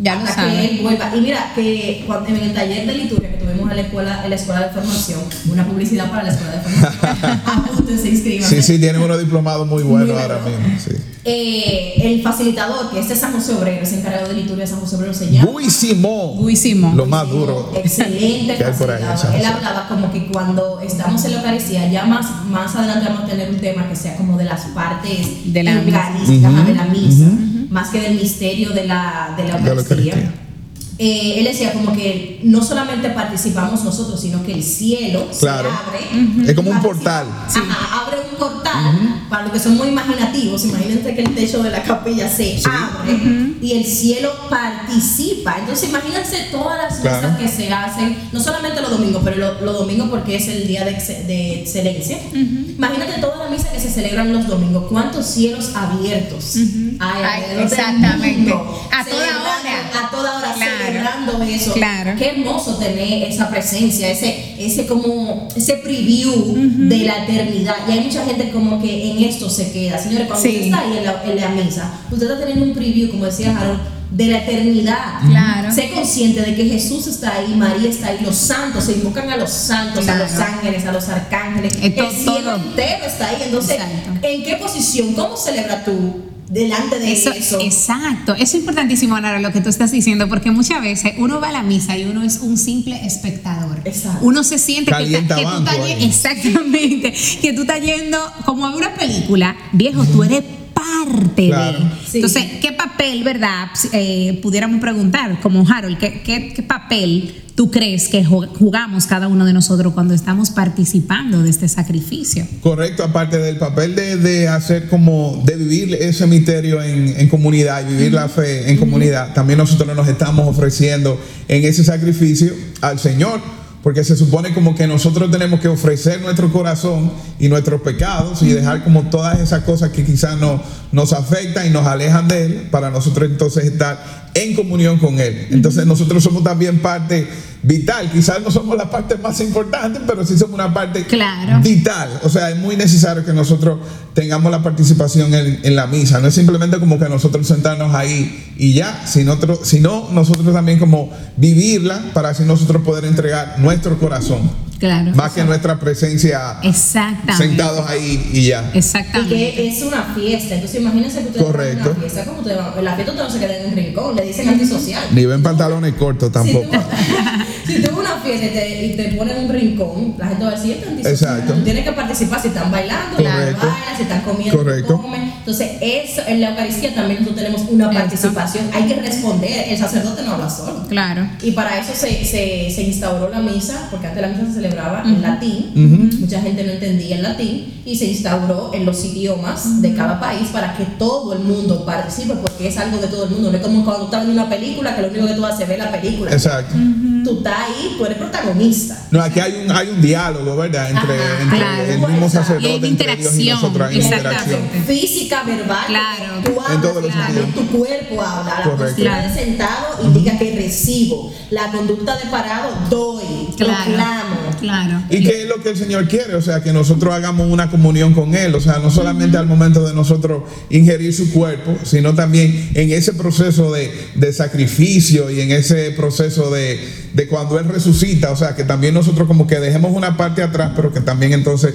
Ya lo hasta que él vuelva. Y mira, que cuando, en el taller de liturgia que tuvimos en la escuela, en la escuela de formación, una publicidad para la escuela de formación. <laughs> <laughs> Apúntense, inscríbanse. Sí, sí, tienen unos diplomados muy buenos ahora mismo. Sí. Eh, el facilitador, que es San José Obrero, ese encargado de liturgia de San José Obrero, se llama. Luis Simón. Lo más duro. Excelente que hay por ahí, Él hablaba como que cuando estamos en la Eucaristía, ya más, más adelante vamos a tener un tema que sea como de las partes De la eucarísticas, ajá, de la misa, más que del misterio de la, de la De la Eucaristía. Eh, él decía como que no solamente participamos nosotros, sino que el cielo Claro. se abre. Es como un portal. Ajá, abre un portal. Para los que son muy imaginativos, imagínense que el techo de la capilla se abre y el cielo participa. Entonces, imagínense todas las Claro. cosas que se hacen, no solamente los domingos, pero lo- los domingos porque es el día de, ex- de excelencia. Imagínate toda la misa que se celebran los domingos. ¿Cuántos cielos abiertos hay Ay, alrededor del exactamente. mundo? A toda Celebrando- hora. A toda hora Celebrando eso. Claro. Qué hermoso tener esa presencia, ese, ese como, ese preview de la eternidad. Y hay mucha gente como que en esto se queda. Señores, cuando Sí. usted está ahí en la, en la misa, usted está teniendo un preview, como decía Harold, de la eternidad. Claro. Sé consciente de que Jesús está ahí, María está ahí, los santos, se invocan a los santos, Claro. a los ángeles, a los arcángeles. Eh, to- el cielo todo. entero está ahí. Entonces, Exacto. ¿en qué posición? ¿Cómo celebras tú delante de Eso, eso? Exacto, eso es importantísimo, Nara, lo que tú estás diciendo, porque muchas veces uno va a la misa y uno es un simple espectador. Exacto. Uno se siente que, Calienta que tú estás <laughs> exactamente, que tú estás yendo como a una película, viejo, tú eres parte Claro. de. Sí. Entonces, ¿qué papel, verdad? Eh, pudiéramos preguntar, como Harold, ¿qué, qué, qué papel tú crees que ju- jugamos cada uno de nosotros cuando estamos participando de este sacrificio? Correcto, aparte del papel de, de hacer como, de vivir ese misterio en, en comunidad y vivir la fe en comunidad, también nosotros nos estamos ofreciendo en ese sacrificio al Señor. Porque se supone como que nosotros tenemos que ofrecer nuestro corazón y nuestros pecados y dejar como todas esas cosas que quizás no, nos afectan y nos alejan de Él para nosotros entonces estar en comunión con Él. Entonces nosotros somos también parte vital. Quizás no somos la parte más importante, pero sí somos una parte Claro. vital. O sea, es muy necesario que nosotros tengamos la participación en, en la misa. No es simplemente como que nosotros sentarnos ahí y ya, sino, otro- sino nosotros también como vivirla para así nosotros poder entregar nuestro corazón. Claro. Más que nuestra presencia Exactamente. sentados ahí y ya. Y Exactamente. que es una fiesta. Entonces, imagínense que ustedes van a Correcto. una fiesta. ¿Cómo ustedes van? En la fiesta usted no se queda en un rincón, le dicen antisocial. Ni ven pantalones cortos tampoco. Si tú, <laughs> si una fiesta y te, y te ponen en un rincón, la gente va a decir, "Este es antisocial". Exacto. Tú tienes que participar si están bailando, Correcto. bailan, si están comiendo, Correcto. Entonces, eso, en la Eucaristía también nosotros tenemos una participación. Hay que responder. El sacerdote no habla solo. Claro. Y para eso se, se, se instauró la misa, porque antes la misa se celebraba en latín, mucha gente no entendía el latín, y se instauró en los idiomas de cada país para que todo el mundo participe, porque es algo de todo el mundo. No es como cuando tú estás viendo una película, que lo único que tú haces es ver la película. Exacto. Tú estás ahí, tú eres protagonista. No, aquí hay un, hay un diálogo, ¿verdad? Entre, Ajá, entre claro. el mismo sacerdote, entre Dios y nosotros. Interacción. Física, verbal, Claro. tú En hablas, todos los tu cuerpo habla, la postura de sentado indica que recibo, la conducta de parado doy, Claro. proclamo. Claro. ¿Y qué es lo que el Señor quiere? O sea, que nosotros hagamos una comunión con Él. O sea, no solamente al momento de nosotros ingerir su cuerpo, sino también en ese proceso de, de sacrificio y en ese proceso de, de cuando Él resucita. O sea, que también nosotros como que dejemos una parte atrás, pero que también entonces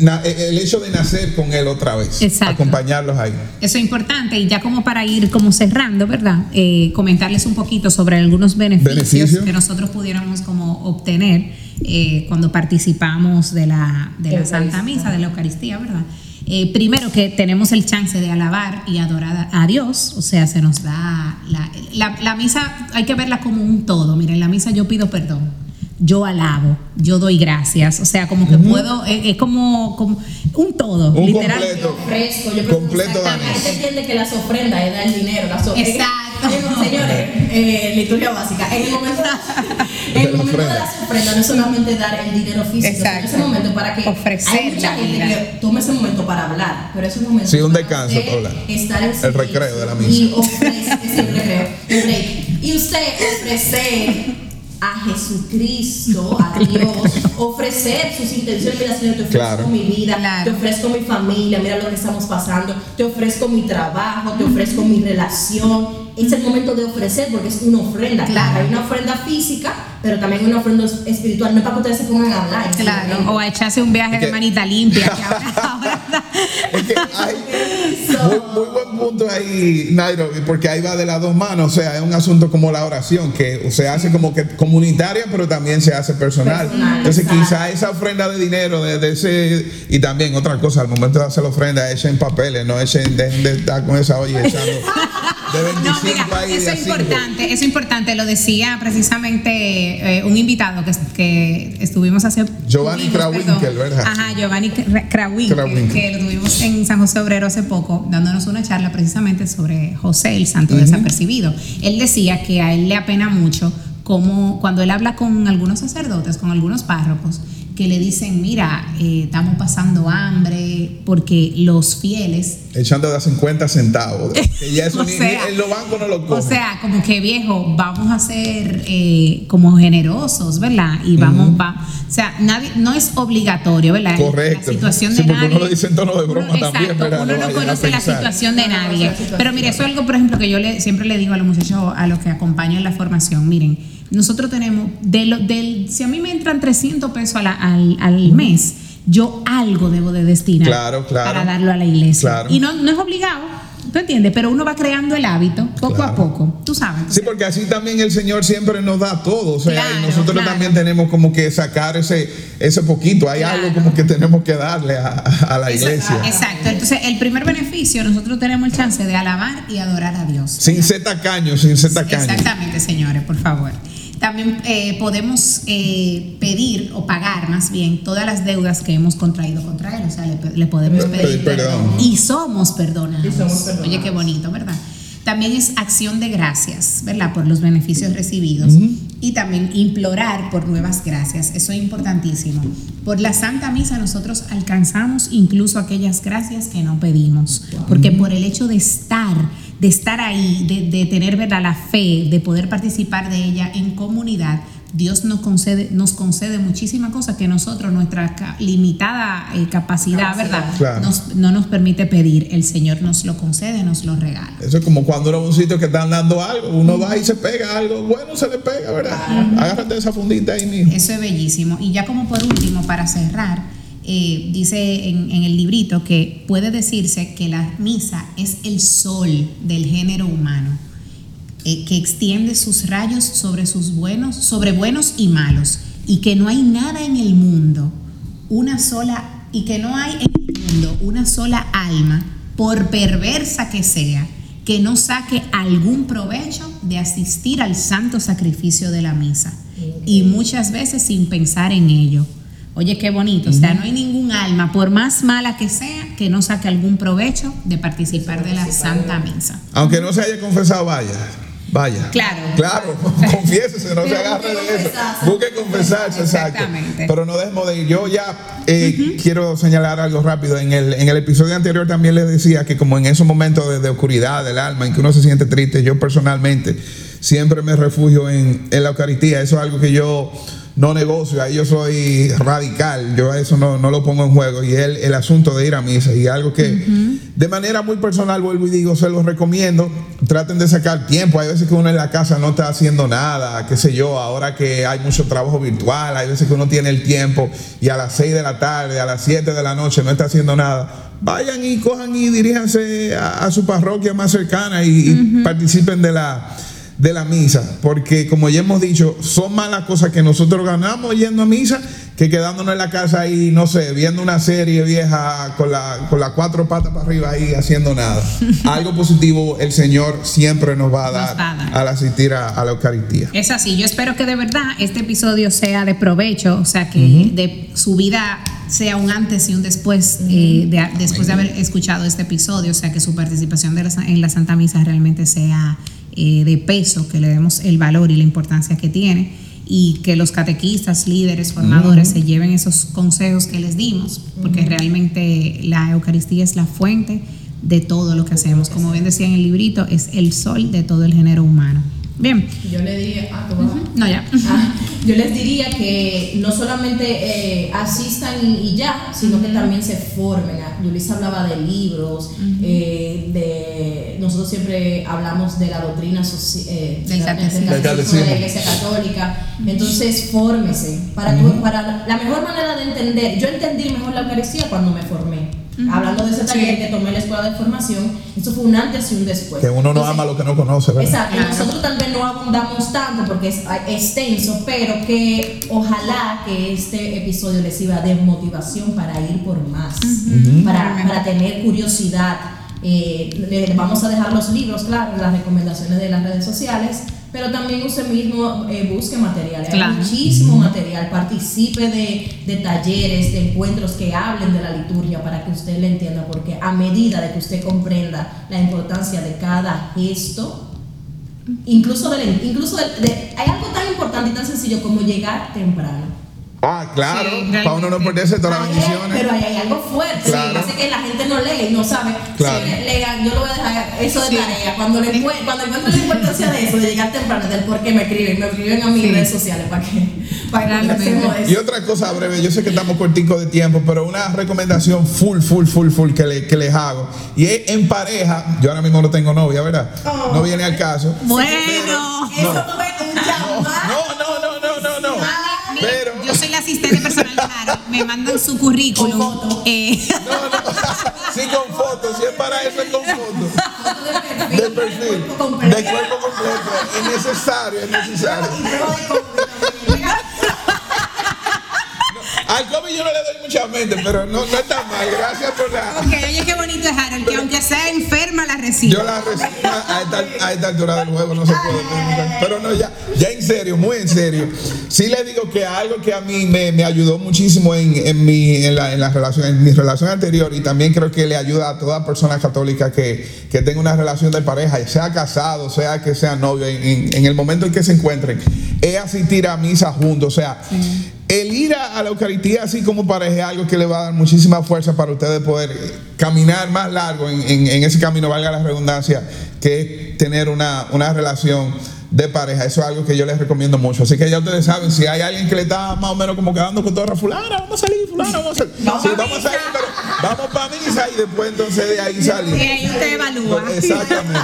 na- el hecho de nacer con Él otra vez. Exacto. Acompañarlos ahí. Eso es importante y ya como para ir como cerrando, ¿verdad? Eh, comentarles un poquito sobre algunos beneficios, que nosotros pudiéramos como obtener eh, cuando participamos de la, de la. Santa Misa, de la Eucaristía, ¿verdad? Eh, primero que tenemos el chance de alabar y adorar a Dios, o sea, se nos da la, la, la misa, hay que verla como un todo. Miren, la misa yo pido perdón, yo alabo, yo doy gracias, o sea, como que puedo, es, es como, como un todo, Un literal. completo. ofrezco, yo creo Completo que entiende que las ofrendas es dar el dinero, las ofrendas. Exacto. señores, eh, liturgia básica. En el momento, <laughs> en el momento de las ofrendas no es solamente dar el dinero físico, Exacto. ese momento para que Ofrecer hay mucha gente vida. que toma ese momento para hablar, pero es un momento Sí, un descanso para hablar. Estar en El recreo de la misa. Y ofrecer, sí, el recreo, el break. Y usted ofrecer a Jesucristo, a <laughs> Dios, ofrecer sus intenciones, mira Señor, te ofrezco Claro. mi vida, Claro. te ofrezco mi familia, mira lo que estamos pasando, te ofrezco mi trabajo, te ofrezco mi relación. Es el momento de ofrecer porque es una ofrenda. Claro. Hay una ofrenda física, pero también una ofrenda espiritual. No es para que ustedes se pongan a hablar. Claro, o a echarse un viaje Es que- de manita limpia. que ahora- ahora- <laughs> Es que hay muy, muy buen punto ahí, Nairobi, porque ahí va de las dos manos. O sea, es un asunto como la oración, que se hace como que comunitaria, pero también se hace personal. Personal, Entonces, exacto. quizá esa ofrenda de dinero, de, de ese. Y también otra cosa, al momento de hacer la ofrenda, echen papeles, no echen, dejen de estar con esa olla echando. <laughs> de 25 No, mira, ahí, eso es importante, eso es importante, lo decía precisamente eh, un invitado que, que estuvimos hace... Giovanni Krawinkel. ¿verdad? Ajá, Giovanni Kra- Krawinkel, Krawinkel. que lo tuvimos en San José Obrero hace poco, dándonos una charla precisamente sobre José, el santo desapercibido. Él decía que a él le apena mucho como cuando él habla con algunos sacerdotes, con algunos párrocos, que le dicen, mira, eh, estamos pasando hambre porque los fieles Echando de a 50 centavos. <laughs> Que ya eso O ni, sea, en los bancos no lo O cogen. sea, como que viejo, vamos a ser eh, como generosos, ¿verdad? Y vamos, va, o sea, nadie, no es obligatorio, ¿verdad? Correcto. La situación Sí, de nadie. uno lo dice en tono de broma Uno- también, exacto, ¿verdad? Uno No no, conoce la situación de No, no nadie. la situación. Pero mire, eso es algo, por ejemplo, que yo le, siempre le digo a los muchachos, a los que acompaño en la formación, miren, nosotros tenemos, de lo, del, si a mí me entran 300 pesos a la- al, al mes, yo algo debo de destinar Claro, claro. para darlo a la iglesia. Claro. Y no, no es obligado, ¿tú entiendes? Pero uno va creando el hábito poco Claro. a poco, tú sabes. Sí, porque así también el Señor siempre nos da todo. O sea, Claro, y nosotros claro. también tenemos como que sacar ese, ese poquito. Hay algo como que tenemos que darle a, a la iglesia. Exacto. Entonces, el primer beneficio, nosotros tenemos el chance de alabar y adorar a Dios. Sin ser tacaño, sin ser tacaño. Exactamente, señores, por favor. También eh, podemos eh, pedir o pagar más bien todas las deudas que hemos contraído contra él. O sea, le, le podemos Pedir pedir perdón. Y somos perdonados. Y somos perdonados. Oye, qué bonito, ¿verdad? También es acción de gracias, ¿verdad? Por los beneficios recibidos. Y también implorar por nuevas gracias. Eso es importantísimo. Por la Santa Misa nosotros alcanzamos incluso aquellas gracias que no pedimos. Porque por el hecho de estar, de estar ahí, de, de tener ¿verdad? la fe, de poder participar de ella en comunidad, Dios nos concede, nos concede muchísimas cosas que nosotros, nuestra limitada eh, capacidad, ¿verdad? Claro. Nos- no nos permite pedir. El Señor nos lo concede, nos lo regala. Eso es como cuando uno va a un sitio que están dando algo, uno va y se pega algo, bueno, se le pega, ¿verdad? Agárrate esa fundita ahí, mijo. Eso es bellísimo. Y ya como por último, para cerrar, eh, dice en, en el librito que puede decirse que la misa es el sol del género humano, eh, que extiende sus rayos sobre sus buenos, sobre buenos y malos, y que no hay nada en el mundo, una sola, y que no hay en el mundo una sola alma, por perversa que sea, que no saque algún provecho de asistir al santo sacrificio de la misa. Y muchas veces sin pensar en ello. Oye, qué bonito. O sea, no hay ningún alma, por más mala que sea, que no saque algún provecho de participar de la Santa Misa. Aunque no se haya confesado, vaya. Vaya. Claro. Claro, <laughs> confiésese, no se agarre de eso. Busque confesarse, exacto. Exactamente. Pero no dejemos de ir. Yo ya eh, quiero señalar algo rápido. En el, en el episodio anterior también les decía que como en esos momentos de, de oscuridad del alma, en que uno se siente triste, yo personalmente siempre me refugio en, en la Eucaristía. Eso es algo que yo no negocio, ahí yo soy radical, yo a eso no, no lo pongo en juego. Y el, el asunto de ir a misa, y algo que de manera muy personal vuelvo y digo, se los recomiendo, traten de sacar tiempo. Hay veces que uno en la casa no está haciendo nada, qué sé yo, ahora que hay mucho trabajo virtual, hay veces que uno tiene el tiempo y a las 6 de la tarde, a las 7 de la noche no está haciendo nada. Vayan y cojan y diríjanse a, a su parroquia más cercana y, y participen de la de la misa, porque como ya hemos dicho, son más las cosas que nosotros ganamos yendo a misa que quedándonos en la casa ahí, no sé, viendo una serie vieja con la con las cuatro patas para arriba ahí haciendo nada. <laughs> Algo positivo el Señor siempre nos va a dar, va a dar. al asistir a, a la Eucaristía. Es así, yo espero que de verdad este episodio sea de provecho, o sea, que de su vida sea un antes y un después, eh, de, después de haber escuchado este episodio, o sea, que su participación de la en la Santa Misa realmente sea eh, de peso, que le demos el valor y la importancia que tiene y que los catequistas, líderes, formadores se lleven esos consejos que les dimos, porque realmente la Eucaristía es la fuente de todo lo que hacemos. Como bien decía en el librito, es el sol de todo el género humano. Bien, Yo le diría, ah, tú vas. no ya. Ah, yo les diría que no solamente eh, asistan y, y ya, sino que también se formen. Ah, Luis hablaba de libros, eh, de nosotros siempre hablamos de la doctrina eh, Del de la- catecismo. del Del catecismo de la catecismo. Iglesia Católica. Entonces, fórmese. Para la mejor manera de entender, yo entendí mejor la Eucaristía cuando me formé. Hablando de ese taller que tomé en la escuela de formación, eso fue un antes y un después. Que uno no Entonces, ama lo que no conoce, ¿verdad? Exacto, Claro. nosotros tal vez no abundamos tanto porque es ah, extenso, pero que ojalá que este episodio les sirva de motivación para ir por más, para, para tener curiosidad, Eh, le vamos a dejar los libros, claro, las recomendaciones de las redes sociales, pero también usted mismo eh, busque material. Claro. Hay muchísimo material, participe de, de talleres, de encuentros que hablen de la liturgia para que usted le entienda, porque a medida de que usted comprenda la importancia de cada gesto, incluso, del, incluso de- hay algo tan importante y tan sencillo como llegar temprano. Ah, claro, Sí, para uno no perderse todas las bendiciones. pero ahí hay algo fuerte, Claro. que hace que la gente no lee y no sabe. Claro. Si le- lean, yo lo voy a dejar eso de Sí. tarea. Cuando, le, encuent- cuando encuentro la importancia de eso, de llegar temprano, del por qué me escriben, me escriben a mis Sí. redes sociales para que, para que de Y eso. otra cosa breve, yo sé que estamos corticos de tiempo, pero una recomendación full, full, full, full que, le- que les hago. Y es en pareja, yo ahora mismo no tengo novia, ¿verdad? Oh. No viene al caso. Bueno. Eso fue un llamado. No, no, no, no, no, no. Pero, asistente personal de Jaro. Me mandan su currículum. Con foto. Eh, no, no. Sí, con fotos, si es para eso, es con fotos. De perfil, cuerpo completo. de cuerpo completo. Es necesario, es necesario. Al COVID yo no le doy mucha mente, pero no, no está mal. Gracias por la. ok, oye, qué bonito es Harold, que aunque sea enferma, la recibe. Yo la recibo a esta, a esta altura del juego, no se puede. Pero no, ya, ya en serio, muy en serio. Sí le digo que algo que a mí me, me ayudó muchísimo en, en, mi, en, la, en la relación, en mi relación anterior, y también creo que le ayuda a toda persona católica que, que tenga una relación de pareja, sea casado, sea que sea novio, en, el momento en que se encuentren, es asistir a misa juntos. O sea, el ir a, la Eucaristía así como pareja es algo que le va a dar muchísima fuerza para ustedes poder caminar más largo en, en- en ese camino, valga la redundancia, que es tener una, una relación de pareja. Eso es algo que yo les recomiendo mucho. Así que ya ustedes saben, si hay alguien que le está más o menos como quedando con toda fulana, vamos a salir, fulana, vamos a salir. Vamos Sí, a vamos a salir, pero vamos para misa y después entonces de ahí salimos. Y ahí usted evalúa. <laughs> Exactamente.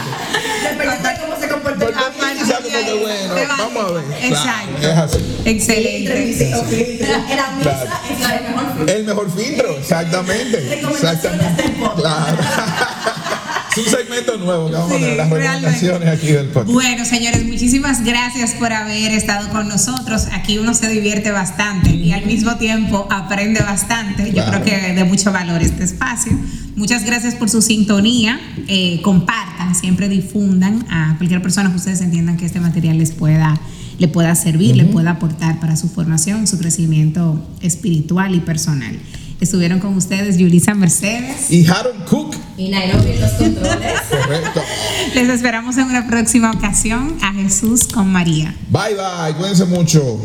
Dependiendo de cómo se comporte el Porque bueno, vamos a ver. Exacto. Claro, es así. Excelente. Claro. filtro. El mejor filtro, exactamente. Exactamente. Claro. <laughs> un segmento nuevo que vamos a Sí, tener, las recomendaciones aquí del podcast. Bueno, señores, muchísimas gracias por haber estado con nosotros. Aquí uno se divierte bastante y al mismo tiempo aprende bastante. Yo Claro. creo que de mucho valor este espacio. Muchas gracias por su sintonía. Eh, compartan, siempre difundan a cualquier persona que ustedes entiendan que este material les pueda, le pueda servir, le pueda aportar para su formación, su crecimiento espiritual y personal. Estuvieron con ustedes Yulisa Mercedes. Y Harold Cook, Y Nairobi en los controles. correcto. <laughs> Les esperamos en una próxima ocasión a Jesús con María. Bye bye, cuídense mucho.